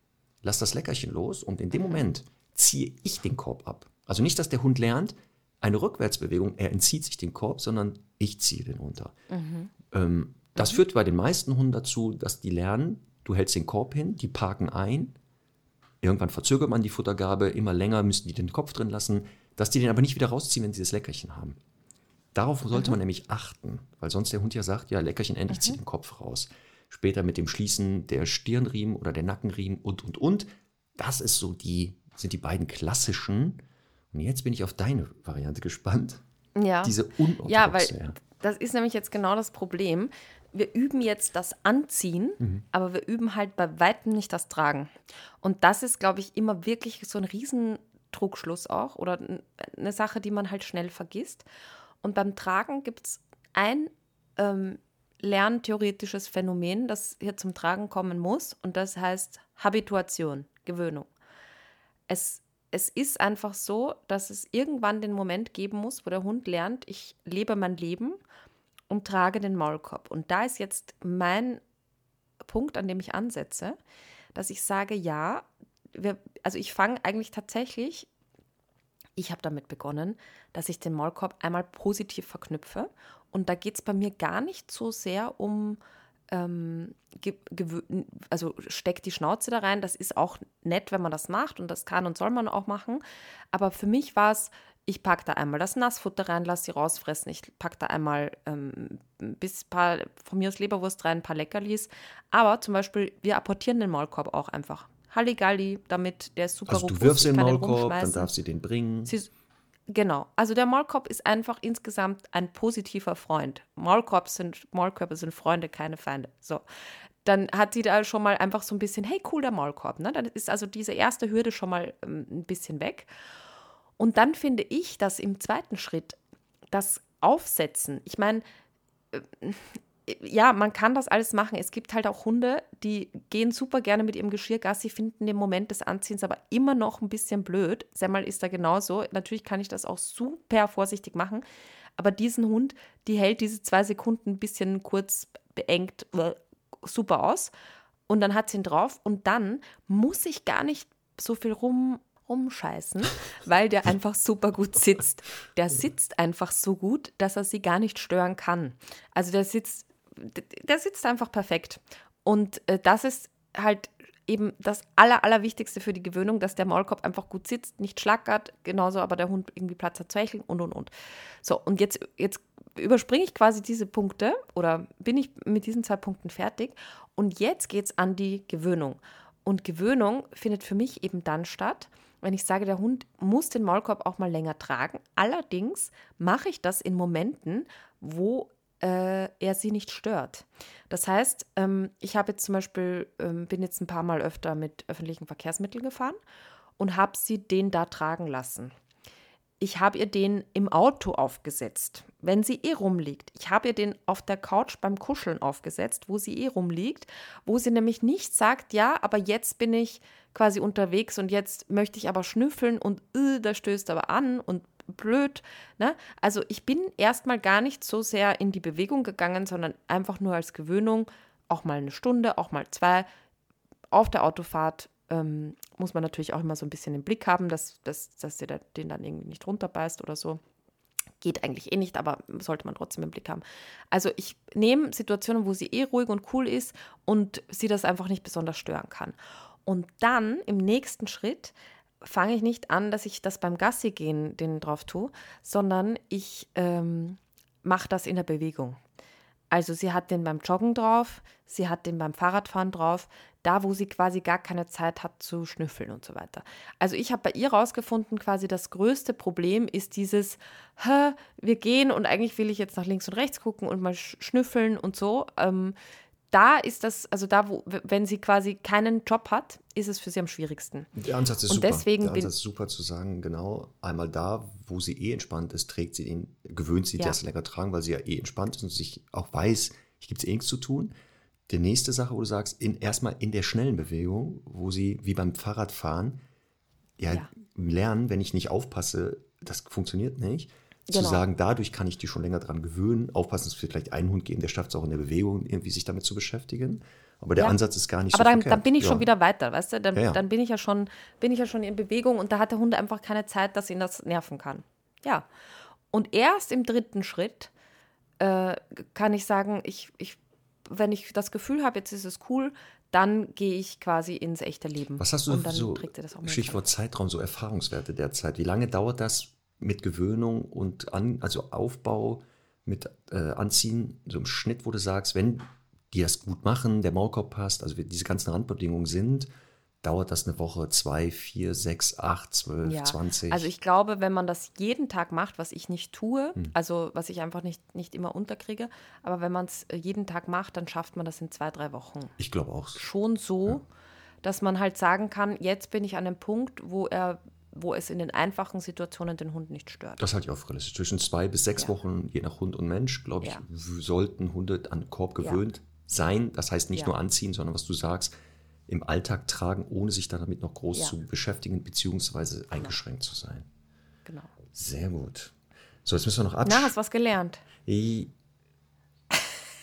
lasse das Leckerchen los und in dem Moment ziehe ich den Korb ab. Also nicht, dass der Hund lernt, eine Rückwärtsbewegung, er entzieht sich den Korb, sondern ich ziehe den runter. Mhm. Ähm, das mhm. führt bei den meisten Hunden dazu, dass die lernen, du hältst den Korb hin, die parken ein, irgendwann verzögert man die Futtergabe, immer länger müssen die den Kopf drin lassen, dass die den aber nicht wieder rausziehen, wenn sie das Leckerchen haben. Darauf sollte mhm. man nämlich achten, weil sonst der Hund ja sagt, ja, Leckerchen endlich mhm. zieht den Kopf raus. Später mit dem Schließen der Stirnriemen oder der Nackenriemen und, und, und. Das ist so die, sind die beiden klassischen. Und jetzt bin ich auf deine Variante gespannt. Ja. Diese unorthodoxe. Ja, weil das ist nämlich jetzt genau das Problem. Wir üben jetzt das Anziehen, mhm. aber wir üben halt bei weitem nicht das Tragen. Und das ist, glaube ich, immer wirklich so ein Riesentrugschluss auch oder eine Sache, die man halt schnell vergisst. Und beim Tragen gibt es ein ähm, lerntheoretisches Phänomen, das hier zum Tragen kommen muss. Und das heißt Habituation, Gewöhnung. Es, es ist einfach so, dass es irgendwann den Moment geben muss, wo der Hund lernt, ich lebe mein Leben und trage den Maulkorb. Und da ist jetzt mein Punkt, an dem ich ansetze, dass ich sage, ja, wir, also ich fange eigentlich tatsächlich, ich habe damit begonnen, dass ich den Maulkorb einmal positiv verknüpfe und da geht es bei mir gar nicht so sehr um, ähm, also steckt die Schnauze da rein. Das ist auch nett, wenn man das macht und das kann und soll man auch machen. Aber für mich war es, ich packe da einmal das Nassfutter rein, lasse sie rausfressen. Ich packe da einmal ähm, bis paar, von mir aus Leberwurst rein, ein paar Leckerlis. Aber zum Beispiel, wir apportieren den Maulkorb auch einfach. Halligalli, damit der ist super also du wirfst den Maulkorb, dann darf sie den bringen. Sie, Genau. Also der Maulkorb ist einfach insgesamt ein positiver Freund. Maulkorb sind, Maulkörbe sind Freunde, keine Feinde. So. Dann hat sie da schon mal einfach so ein bisschen, hey, cool, der Maulkorb. Ne? Dann ist also diese erste Hürde schon mal ähm, ein bisschen weg. Und dann finde ich, dass im zweiten Schritt das Aufsetzen, ich meine, äh, ja, man kann das alles machen. Es gibt halt auch Hunde, die gehen super gerne mit ihrem Geschirr Gassi, finden den Moment des Anziehens aber immer noch ein bisschen blöd. Semmel ist da genauso. Natürlich kann ich das auch super vorsichtig machen. Aber diesen Hund, die hält diese zwei Sekunden ein bisschen kurz beengt super aus. Und dann hat sie ihn drauf. Und dann muss ich gar nicht so viel rum, rumscheißen, weil der einfach super gut sitzt. Der sitzt einfach so gut, dass er sie gar nicht stören kann. Also der sitzt der sitzt einfach perfekt. Und äh, das ist halt eben das Aller, Allerwichtigste für die Gewöhnung, dass der Maulkorb einfach gut sitzt, nicht schlackert, genauso aber der Hund irgendwie Platz hat zu hecheln und und und. So, und jetzt, jetzt überspringe ich quasi diese Punkte oder bin ich mit diesen zwei Punkten fertig und jetzt geht es an die Gewöhnung. Und Gewöhnung findet für mich eben dann statt, wenn ich sage, der Hund muss den Maulkorb auch mal länger tragen. Allerdings mache ich das in Momenten, wo äh, er sie nicht stört. Das heißt, ähm, ich habe jetzt zum Beispiel, ähm, bin jetzt ein paar Mal öfter mit öffentlichen Verkehrsmitteln gefahren und habe sie den da tragen lassen. Ich habe ihr den im Auto aufgesetzt, wenn sie eh rumliegt. Ich habe ihr den auf der Couch beim Kuscheln aufgesetzt, wo sie eh rumliegt, wo sie nämlich nicht sagt, ja, aber jetzt bin ich quasi unterwegs und jetzt möchte ich aber schnüffeln und äh, da stößt aber an und blöd. Ne? Also ich bin erstmal gar nicht so sehr in die Bewegung gegangen, sondern einfach nur als Gewöhnung, auch mal eine Stunde, auch mal zwei. Auf der Autofahrt ähm, muss man natürlich auch immer so ein bisschen im Blick haben, dass, dass, dass der den dann irgendwie nicht runterbeißt oder so. Geht eigentlich eh nicht, aber sollte man trotzdem im Blick haben. Also ich nehme Situationen, wo sie eh ruhig und cool ist und sie das einfach nicht besonders stören kann. Und dann im nächsten Schritt fange ich nicht an, dass ich das beim Gassi gehen den drauf tue, sondern ich ähm, mache das in der Bewegung. Also sie hat den beim Joggen drauf, sie hat den beim Fahrradfahren drauf, da wo sie quasi gar keine Zeit hat zu schnüffeln und so weiter. Also ich habe bei ihr rausgefunden, quasi das größte Problem ist dieses, wir gehen und eigentlich will ich jetzt nach links und rechts gucken und mal schnüffeln und so. Ähm, da ist das, also da, wo, wenn sie quasi keinen Job hat, ist es für sie am schwierigsten. Der Ansatz ist Und super. deswegen Der Ansatz ist super zu sagen, genau, einmal da, wo sie eh entspannt ist, trägt sie ihn, gewöhnt sie Ja. das länger tragen, weil sie ja eh entspannt ist und sich auch weiß, hier gibt es eh nichts zu tun. Die nächste Sache, wo du sagst, in, erstmal in der schnellen Bewegung, wo sie wie beim Fahrradfahren ja, Ja. lernen, wenn ich nicht aufpasse, das funktioniert nicht. Zu Genau. sagen, dadurch kann ich die schon länger dran gewöhnen. Aufpassen, es wird vielleicht einen Hund geben, der schafft es auch in der Bewegung, irgendwie sich damit zu beschäftigen. Aber der Ja. Ansatz ist gar nicht Aber so dann, verkehrt. dann bin ich Ja. schon wieder weiter, weißt du? Dann, Ja, dann bin ich ja schon, bin ich ja schon in Bewegung und da hat der Hund einfach keine Zeit, dass ihn das nerven kann. Ja. Und erst im dritten Schritt äh, kann ich sagen, ich, ich, wenn ich das Gefühl habe, jetzt ist es cool, dann gehe ich quasi ins echte Leben. Was hast du und dann so, trägt er das auch mit. Stichwort Zeitraum, so Erfahrungswerte derzeit? Wie lange dauert das mit Gewöhnung und an, also Aufbau mit äh, Anziehen, so im Schnitt, wo du sagst, wenn die das gut machen, der Maulkorb passt, also diese ganzen Randbedingungen sind, dauert das eine Woche, zwei, vier, sechs, acht, zwölf, Ja, zwanzig? also ich glaube, wenn man das jeden Tag macht, was ich nicht tue, Hm. also was ich einfach nicht, nicht immer unterkriege, aber wenn man es jeden Tag macht, dann schafft man das in zwei, drei Wochen. ich glaube auch. Schon so, dass man halt sagen kann, jetzt bin ich an einem Punkt, wo er, wo es in den einfachen Situationen den Hund nicht stört. Das halte ich auch für realistisch. Zwischen zwei bis sechs Ja. Wochen, je nach Hund und Mensch, glaube ich, Ja. sollten Hunde an Korb Ja. gewöhnt sein. Das heißt nicht Ja. nur anziehen, sondern was du sagst, im Alltag tragen, ohne sich damit noch groß Ja. zu beschäftigen, beziehungsweise eingeschränkt zu sein. Genau. Sehr gut. So, jetzt müssen wir noch Na, hast was gelernt?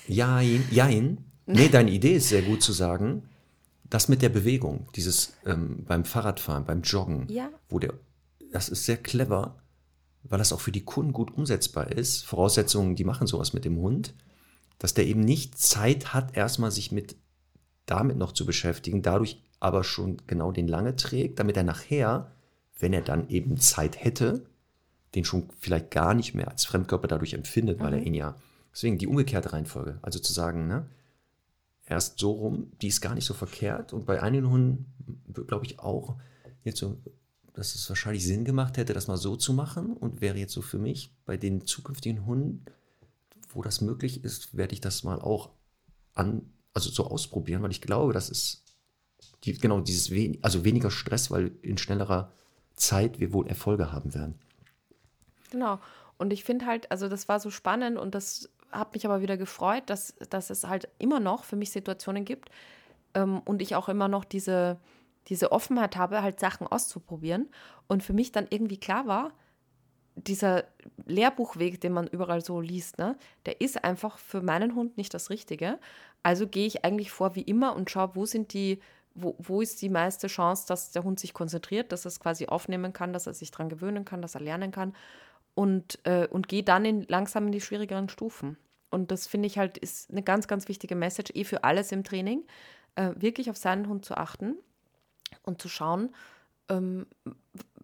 Jein, jein. Nee, deine Idee ist sehr gut zu sagen. Das mit der Bewegung, dieses ähm, beim Fahrradfahren, beim Joggen, Ja. wo der, das ist sehr clever, weil das auch für die Kunden gut umsetzbar ist. Voraussetzungen, die machen sowas mit dem Hund, dass der eben nicht Zeit hat, erstmal sich mit damit noch zu beschäftigen, dadurch aber schon genau den lange trägt, damit er nachher, wenn er dann eben Zeit hätte, den schon vielleicht gar nicht mehr als Fremdkörper dadurch empfindet, weil er ihn ja. Deswegen die umgekehrte Reihenfolge. Also zu sagen, ne, erst so rum, die ist gar nicht so verkehrt. Und bei einigen Hunden glaube ich auch, jetzt so, dass es wahrscheinlich Sinn gemacht hätte, das mal so zu machen. Und wäre jetzt so für mich bei den zukünftigen Hunden, wo das möglich ist, werde ich das mal auch an, also so ausprobieren, weil ich glaube, das ist die, genau dieses wen, also weniger Stress, weil in schnellerer Zeit wir wohl Erfolge haben werden. Genau. Und ich finde halt, also das war so spannend und das hat mich aber wieder gefreut, dass, dass es halt immer noch für mich Situationen gibt ähm, und ich auch immer noch diese, diese Offenheit habe, halt Sachen auszuprobieren. Und für mich dann irgendwie klar war, dieser Lehrbuchweg, den man überall so liest, ne, der ist einfach für meinen Hund nicht das Richtige. Also gehe ich eigentlich vor wie immer und schaue, wo sind die, wo, wo ist die meiste Chance, dass der Hund sich konzentriert, dass er es quasi aufnehmen kann, dass er sich daran gewöhnen kann, dass er lernen kann und, äh, und gehe dann in, langsam in die schwierigeren Stufen. Und das finde ich halt ist eine ganz, ganz wichtige Message, eh für alles im Training, äh, wirklich auf seinen Hund zu achten und zu schauen, ähm,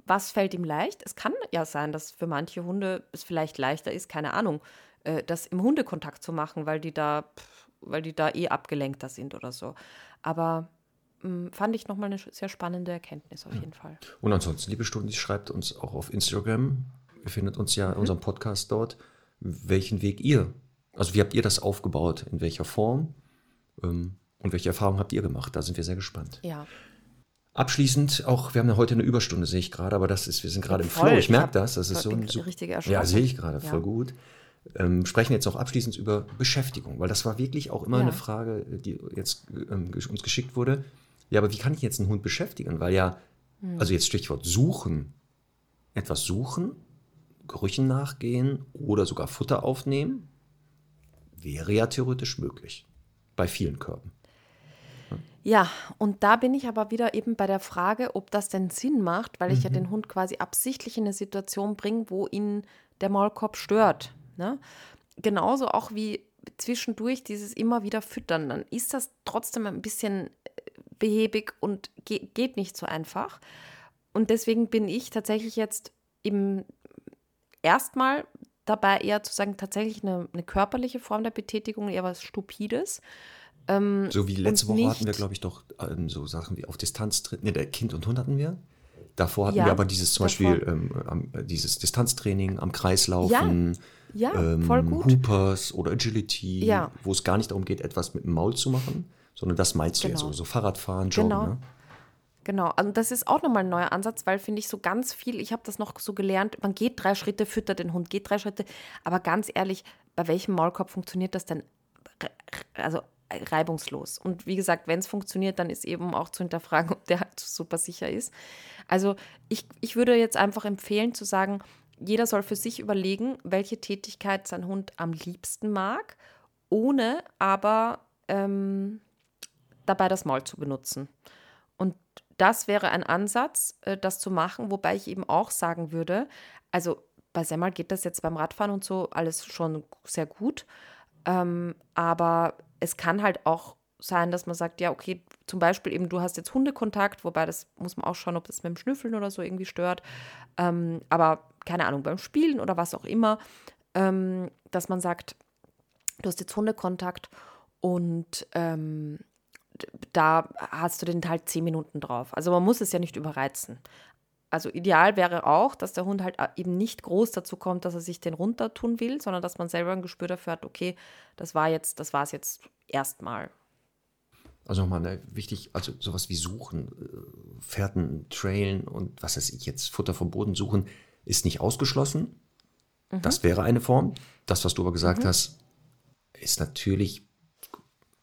was fällt ihm leicht. Es kann ja sein, dass für manche Hunde es vielleicht leichter ist, keine Ahnung, äh, das im Hundekontakt zu machen, weil die da, pff, weil die da eh abgelenkter sind oder so. Aber mh, fand ich nochmal eine sehr spannende Erkenntnis auf jeden Fall. Und ansonsten, liebe Stunden, schreibt uns auch auf Instagram. Ihr findet uns ja in unserem Podcast dort, welchen Weg ihr, also wie habt ihr das aufgebaut, in welcher Form ähm, und welche Erfahrungen habt ihr gemacht? Da sind wir sehr gespannt. Ja. Abschließend auch, wir haben ja heute eine Überstunde, sehe ich gerade, aber das ist, wir sind gerade im. Flow. Ich merke das, das ist so ein richtige Ja, Erschöpfung. sehe ich gerade, Ja. voll gut. Ähm, sprechen jetzt noch abschließend über Beschäftigung, weil das war wirklich auch immer Ja. eine Frage, die jetzt ähm, uns geschickt wurde. Ja, aber wie kann ich jetzt einen Hund beschäftigen? Weil ja, Hm. also jetzt Stichwort suchen, etwas suchen, Gerüchen nachgehen oder sogar Futter aufnehmen, wäre ja theoretisch möglich. Bei vielen Körben. Ja, und da bin ich aber wieder eben bei der Frage, ob das denn Sinn macht, weil Mhm. ich ja den Hund quasi absichtlich in eine Situation bringe, wo ihn der Maulkorb stört. Ne? Genauso auch wie zwischendurch dieses immer wieder Füttern. Dann ist das trotzdem ein bisschen äh, behäbig und ge geht nicht so einfach. Und deswegen bin ich tatsächlich jetzt eben erstmal dabei eher zu sagen, tatsächlich eine, eine körperliche Form der Betätigung, eher was Stupides. Ähm, So wie letzte Woche hatten wir, glaube ich, doch ähm, so Sachen wie auf Distanz, ne, der Kind und Hund hatten wir. Davor hatten Ja, wir aber dieses zum davor. Beispiel ähm, äh, dieses Distanztraining am Kreislaufen. Ja, ähm, voll gut. Hoopers oder Agility, Ja. wo es gar nicht darum geht, etwas mit dem Maul zu machen, sondern das meinst du ja Genau. so, so Fahrradfahren, Joggen. Genau. Ne? Genau, also das ist auch nochmal ein neuer Ansatz, weil finde ich so ganz viel, ich habe das noch so gelernt, man geht drei Schritte, füttert den Hund, geht drei Schritte, aber ganz ehrlich, bei welchem Maulkorb funktioniert das denn also reibungslos? Und wie gesagt, wenn es funktioniert, dann ist eben auch zu hinterfragen, ob der halt super sicher ist. Also ich, ich würde jetzt einfach empfehlen zu sagen, jeder soll für sich überlegen, welche Tätigkeit sein Hund am liebsten mag, ohne aber ähm, dabei das Maul zu benutzen. Und das wäre ein Ansatz, äh, das zu machen, wobei ich eben auch sagen würde, also bei Semmel geht das jetzt beim Radfahren und so alles schon sehr gut, ähm, aber es kann halt auch sein, dass man sagt, ja, okay, zum Beispiel eben, du hast jetzt Hundekontakt, wobei das muss man auch schauen, ob das mit dem Schnüffeln oder so irgendwie stört, ähm, aber keine Ahnung, beim Spielen oder was auch immer, ähm, dass man sagt, du hast jetzt Hundekontakt und ähm, da hast du den halt zehn Minuten drauf. Also man muss es ja nicht überreizen. Also ideal wäre auch, dass der Hund halt eben nicht groß dazu kommt, dass er sich den runter tun will, sondern dass man selber ein Gespür dafür hat, okay, das war jetzt, das war es jetzt erstmal. Also nochmal ne, wichtig, also sowas wie Suchen, äh, Fährten, Trailen und was weiß ich jetzt, Futter vom Boden suchen, ist nicht ausgeschlossen. Das wäre eine Form. Das, was du aber gesagt hast, ist natürlich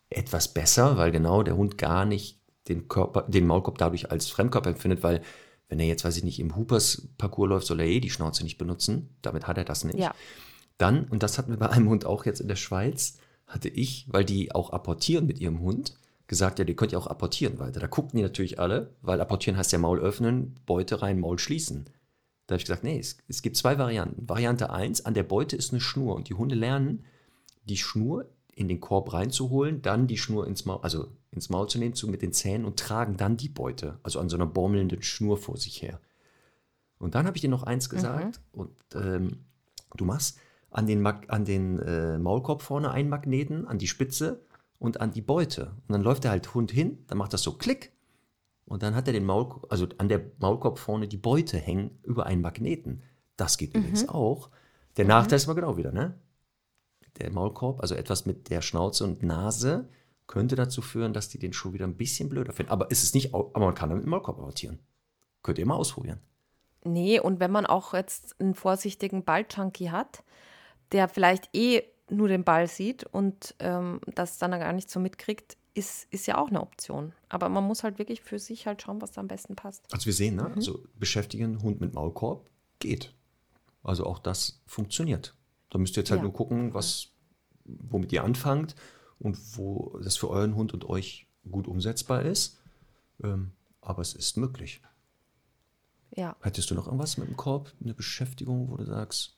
etwas besser, weil genau der Hund gar nicht den Körper, den Maulkorb dadurch als Fremdkörper empfindet, weil wenn er jetzt, weiß ich nicht, im Hoopers-Parcours läuft, soll er eh die Schnauze nicht benutzen. Damit hat er das nicht. Ja. Dann, und das hatten wir bei einem Hund auch jetzt in der Schweiz, hatte ich, weil die auch apportieren mit ihrem Hund, gesagt, ja, die könnt ihr auch apportieren weiter. Da guckten die natürlich alle, weil apportieren heißt ja Maul öffnen, Beute rein, Maul schließen. Da habe ich gesagt, nee, es, es gibt zwei Varianten. Variante 1, an der Beute ist eine Schnur und die Hunde lernen, die Schnur in den Korb reinzuholen, dann die Schnur ins Maul, also ins Maul zu nehmen, zu, mit den Zähnen und tragen dann die Beute, also an so einer baumelnden Schnur vor sich her. Und dann habe ich dir noch eins gesagt und ähm, du machst an den, Mag an den äh, Maulkorb vorne einen Magneten, an die Spitze und an die Beute. Und dann läuft der halt Hund hin, dann macht das so Klick und dann hat er den Maulkorb, also an der Maulkorb vorne die Beute hängen über einen Magneten. Das geht übrigens auch. Der Nachteil ist mal genau wieder, ne? Der Maulkorb, also etwas mit der Schnauze und Nase, könnte dazu führen, dass die den Schuh wieder ein bisschen blöder finden. Aber ist es nicht, aber man kann damit den Maulkorb apportieren. Könnt ihr mal ausprobieren. Nee, und wenn man auch jetzt einen vorsichtigen Balljunkie hat, der vielleicht eh nur den Ball sieht und ähm, das dann gar nicht so mitkriegt, ist, ist ja auch eine Option. Aber man muss halt wirklich für sich halt schauen, was da am besten passt. Also wir sehen, ne? also beschäftigen Hund mit Maulkorb geht. Also auch das funktioniert. Da müsst ihr jetzt halt Ja. nur gucken, was, womit ihr anfangt und wo das für euren Hund und euch gut umsetzbar ist. Ähm, aber es ist möglich. Ja. Hättest du noch irgendwas mit dem Korb, eine Beschäftigung, wo du sagst,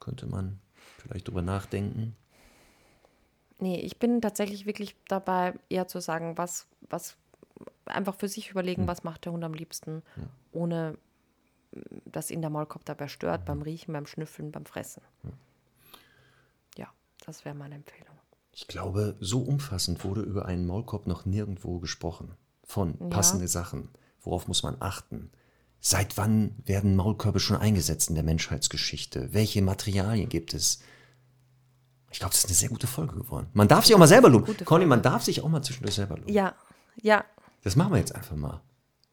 könnte man vielleicht drüber nachdenken? Nee, ich bin tatsächlich wirklich dabei, eher zu sagen, was, was einfach für sich überlegen, was macht der Hund am liebsten, ohne mm, dass ihn der Maulkorb dabei stört, beim Riechen, beim Schnüffeln, beim Fressen. Ja, das wäre meine Empfehlung. Ich glaube, so umfassend wurde über einen Maulkorb noch nirgendwo gesprochen. Von Ja. passende Sachen. Worauf muss man achten? Seit wann werden Maulkörbe schon eingesetzt in der Menschheitsgeschichte? Welche Materialien gibt es? Ich glaube, das ist eine sehr gute Folge geworden. Man darf sich auch mal selber loben. Conny, man darf sich auch mal zwischendurch selber loben. Ja, ja, Das machen wir jetzt einfach mal.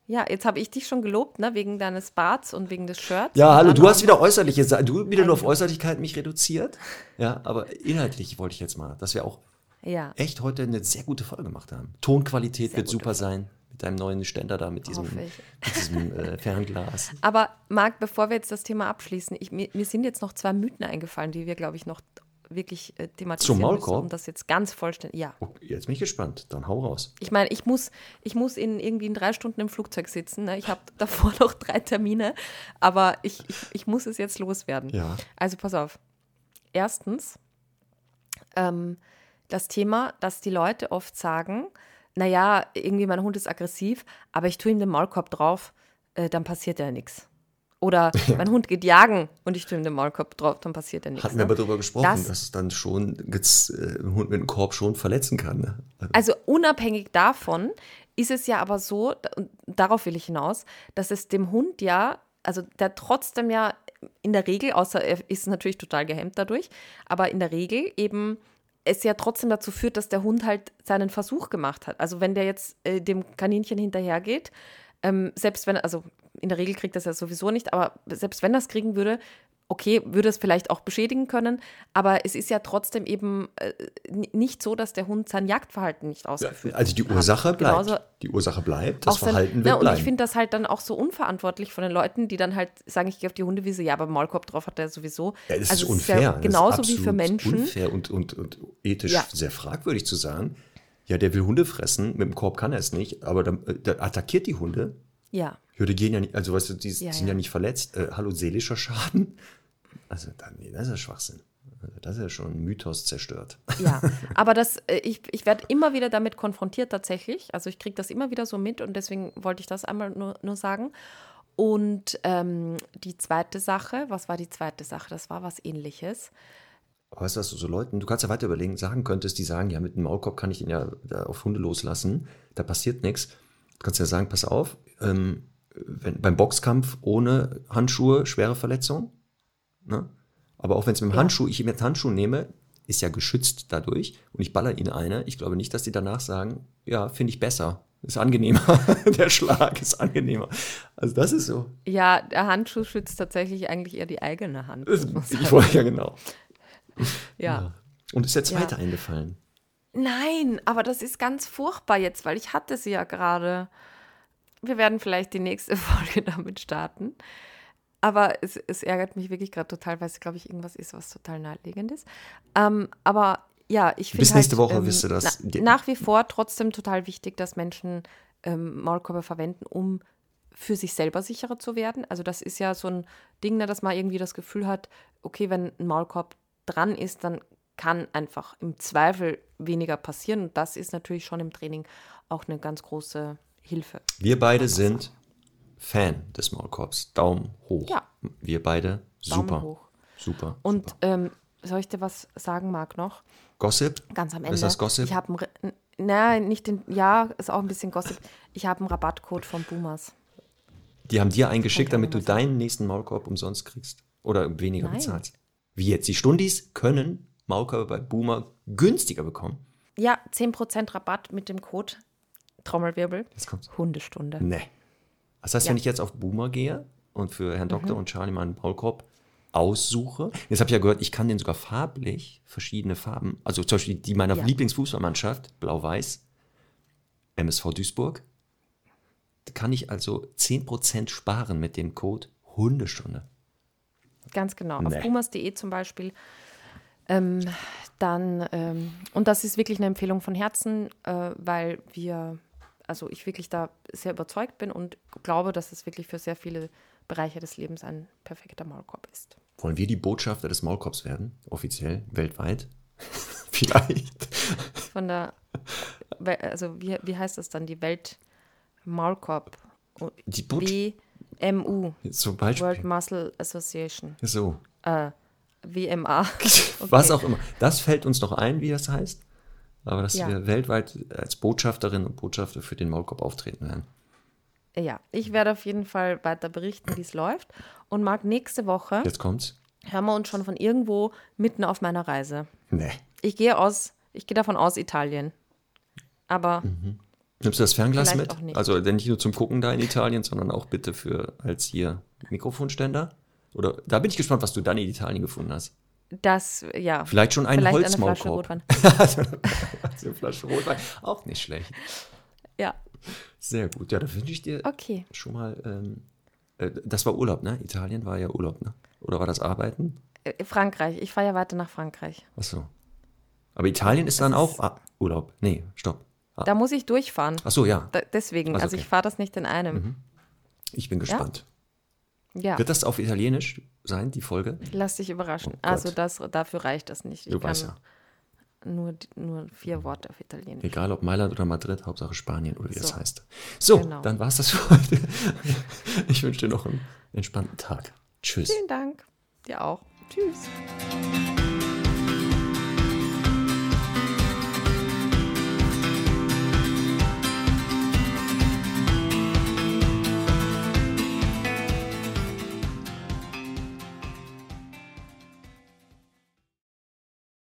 Ja, jetzt habe ich dich schon gelobt, ne, wegen deines Barts und wegen des Shirts. Ja, hallo, du hast wieder äußerliche Sa- du wieder nur auf Äußerlichkeit mich reduziert. Ja, aber inhaltlich wollte ich jetzt mal, dass wir auch Ja, echt heute eine sehr gute Folge gemacht haben. Tonqualität Sehr wird super sein mit deinem neuen Ständer da, mit diesem, mit diesem äh, Fernglas. aber Marc, bevor wir jetzt das Thema abschließen, ich, mir, mir sind jetzt noch zwei Mythen eingefallen, die wir, glaube ich, noch wirklich äh, thematisieren Zum müssen, um das jetzt ganz vollständig, ja. Oh, jetzt bin ich gespannt. Dann hau raus. Ich meine, ich muss, ich muss in irgendwie in drei Stunden im Flugzeug sitzen. Ne? Ich habe davor noch drei Termine, aber ich, ich, ich muss es jetzt loswerden. Ja. Also pass auf. Erstens, ähm, das Thema, dass die Leute oft sagen, naja, irgendwie mein Hund ist aggressiv, aber ich tue ihm den Maulkorb drauf, äh, dann passiert ja nichts. Oder mein Hund geht jagen und ich ihm den Maulkorb drauf, dann passiert ja nichts. Hatten wir ne? aber darüber gesprochen, Das- dass es dann schon äh, ein Hund mit einem Korb schon verletzen kann. Ne? Also, Also unabhängig davon ist es ja aber so, und darauf will ich hinaus, dass es dem Hund ja also der trotzdem ja in der Regel, außer er ist natürlich total gehemmt dadurch, aber in der Regel eben es ja trotzdem dazu führt, dass der Hund halt seinen Versuch gemacht hat. Also wenn der jetzt äh, dem Kaninchen hinterhergeht, ähm, selbst wenn, also in der Regel kriegt das ja sowieso nicht, aber selbst wenn das kriegen würde, okay, würde es vielleicht auch beschädigen können, aber es ist ja trotzdem eben äh, nicht so, dass der Hund sein Jagdverhalten nicht ausgeführt hat. Also die Ursache hat. bleibt. Genauso die Ursache bleibt, das Verhalten sein, wird ja, Und ich finde das halt dann auch so unverantwortlich von den Leuten, die dann halt sagen, ich gehe auf die Hundewiese, ja, aber Maulkorb drauf hat er sowieso. Ja, das also ist unfair. Ist ja genauso wie für Menschen. unfair und, und, und ethisch ja. sehr fragwürdig zu sagen, ja, der will Hunde fressen, mit dem Korb kann er es nicht, aber dann, äh, der attackiert die Hunde. Ja. Ja, die gehen ja nicht, also weißt du, die ja, sind ja. ja nicht verletzt. Äh, hallo, seelischer Schaden? Also, nee, das ist ja Schwachsinn. Also, das ist ja schon ein Mythos zerstört. Ja, aber das, äh, ich, ich werde immer wieder damit konfrontiert tatsächlich. Also ich kriege das immer wieder so mit und deswegen wollte ich das einmal nur, nur sagen. Und ähm, die zweite Sache, was war die zweite Sache? Das war was ähnliches. Weißt du, was du so Leuten, du kannst ja weiter überlegen, sagen könntest, die sagen, ja, mit dem Maulkorb kann ich ihn ja auf Hunde loslassen, da passiert nichts. Du kannst ja sagen, pass auf, ähm, wenn, beim Boxkampf ohne Handschuhe schwere Verletzung, Ne? Aber auch wenn es mit dem ja. Handschuh, ich mit Handschuh nehme, ist ja geschützt dadurch und ich baller ihn eine. Ich glaube nicht, dass die danach sagen, ja, finde ich besser. Ist angenehmer. der Schlag ist angenehmer. Also das ist so. Ja, der Handschuh schützt tatsächlich eigentlich eher die eigene Hand. Ich wollte ja genau. ja. ja. Und ist der zweite ja. eingefallen? Nein, aber das ist ganz furchtbar jetzt, weil ich hatte sie ja gerade. Wir werden vielleicht die nächste Folge damit starten. Aber es, es ärgert mich wirklich gerade total, weil es, glaube ich, irgendwas ist, was total naheliegend ist. Ähm, aber ja, ich finde. Bis nächste halt, Woche ähm, wisst ihr das. Na, nach wie vor trotzdem total wichtig, dass Menschen ähm, Maulkorbe verwenden, um für sich selber sicherer zu werden. Also, das ist ja so ein Ding, ne, dass man irgendwie das Gefühl hat, okay, wenn ein Maulkorb dran ist, dann kann einfach im Zweifel weniger passieren. Und das ist natürlich schon im Training auch eine ganz große Hilfe. Wir beide sind Fan des Maulkorbs. Daumen hoch. Ja. Wir beide super. Daumen hoch. Super. Und super. Ähm, soll ich dir was sagen, Marc, noch? Gossip? Ganz am Ende. Ist das Gossip? Ich habe einen, nein, nicht den, ja, ist auch ein bisschen Gossip. Ich habe einen Rabattcode von Boomers. Die haben dir eingeschickt, damit du deinen nächsten Maulkorb umsonst kriegst oder weniger nein. bezahlst. Wie jetzt? Die Stundis können Maulkorbe bei Boomer günstiger bekommen. Ja, 10% Rabatt mit dem Code Trommelwirbel. Jetzt kommt's. Hundestunde. Nee. Das heißt, ja. wenn ich jetzt auf Boomer gehe und für Herrn Doktor mhm. und Charlie meinen Maulkorb aussuche, jetzt habe ich ja gehört, ich kann den sogar farblich, verschiedene Farben, also zum Beispiel die meiner ja. Lieblingsfußballmannschaft, Blau-Weiß, MSV Duisburg, da kann ich also 10% sparen mit dem Code Hundestunde. Ganz genau. Nee. Auf boomers.de zum Beispiel. Ähm, dann, ähm, und das ist wirklich eine Empfehlung von Herzen, äh, weil wir also ich wirklich da sehr überzeugt bin und glaube, dass es wirklich für sehr viele Bereiche des Lebens ein perfekter Maulkorb ist. Wollen wir die Botschafter des Maulkorbs werden, offiziell, weltweit? Vielleicht. Von der, also wie, wie heißt das dann, die Welt Maulkorb? Die WMU. Zum Beispiel. World Muscle Association. So. Äh, WMA. Okay. Was auch immer. Das fällt uns noch ein, wie das heißt aber dass ja. wir weltweit als Botschafterin und Botschafter für den Maulkorb auftreten werden. Ja, ich werde auf jeden Fall weiter berichten, wie es läuft. Und mag nächste Woche. Jetzt kommt's. Hören wir uns schon von irgendwo mitten auf meiner Reise. Nee. Ich gehe aus, ich gehe davon aus Italien. Aber. Mhm. Nimmst du das Fernglas mit? Also nicht nur zum Gucken da in Italien, sondern auch bitte für als hier Mikrofonständer? Oder da bin ich gespannt, was du dann in Italien gefunden hast. Das, ja. Vielleicht schon ein Holzmaulkorb. Eine Flasche Rotwein. also eine Flasche Rotwein. Auch nicht schlecht. Ja. Sehr gut. Ja, da wünsche ich dir okay. schon mal. Ähm, äh, das war Urlaub, ne? Italien war ja Urlaub, ne? Oder war das Arbeiten? Äh, Frankreich. Ich fahre ja weiter nach Frankreich. Ach so. Aber Italien ist das dann auch ah, Urlaub. Nee, stopp. Ah. Da muss ich durchfahren. Ach so, ja. Da, deswegen. Also, also okay. ich fahre das nicht in einem. Mhm. Ich bin gespannt. Ja? Ja. Wird das auf Italienisch? sein, die Folge? Lass dich überraschen. Oh also das, dafür reicht das nicht. Ich du weißt ja. Nur, nur vier Worte auf Italienisch. Egal ob Mailand oder Madrid, Hauptsache Spanien oder wie so. das heißt. So, genau. dann war es das für heute. Ich wünsche dir noch einen entspannten Tag. Tschüss. Vielen Dank. Dir auch. Tschüss.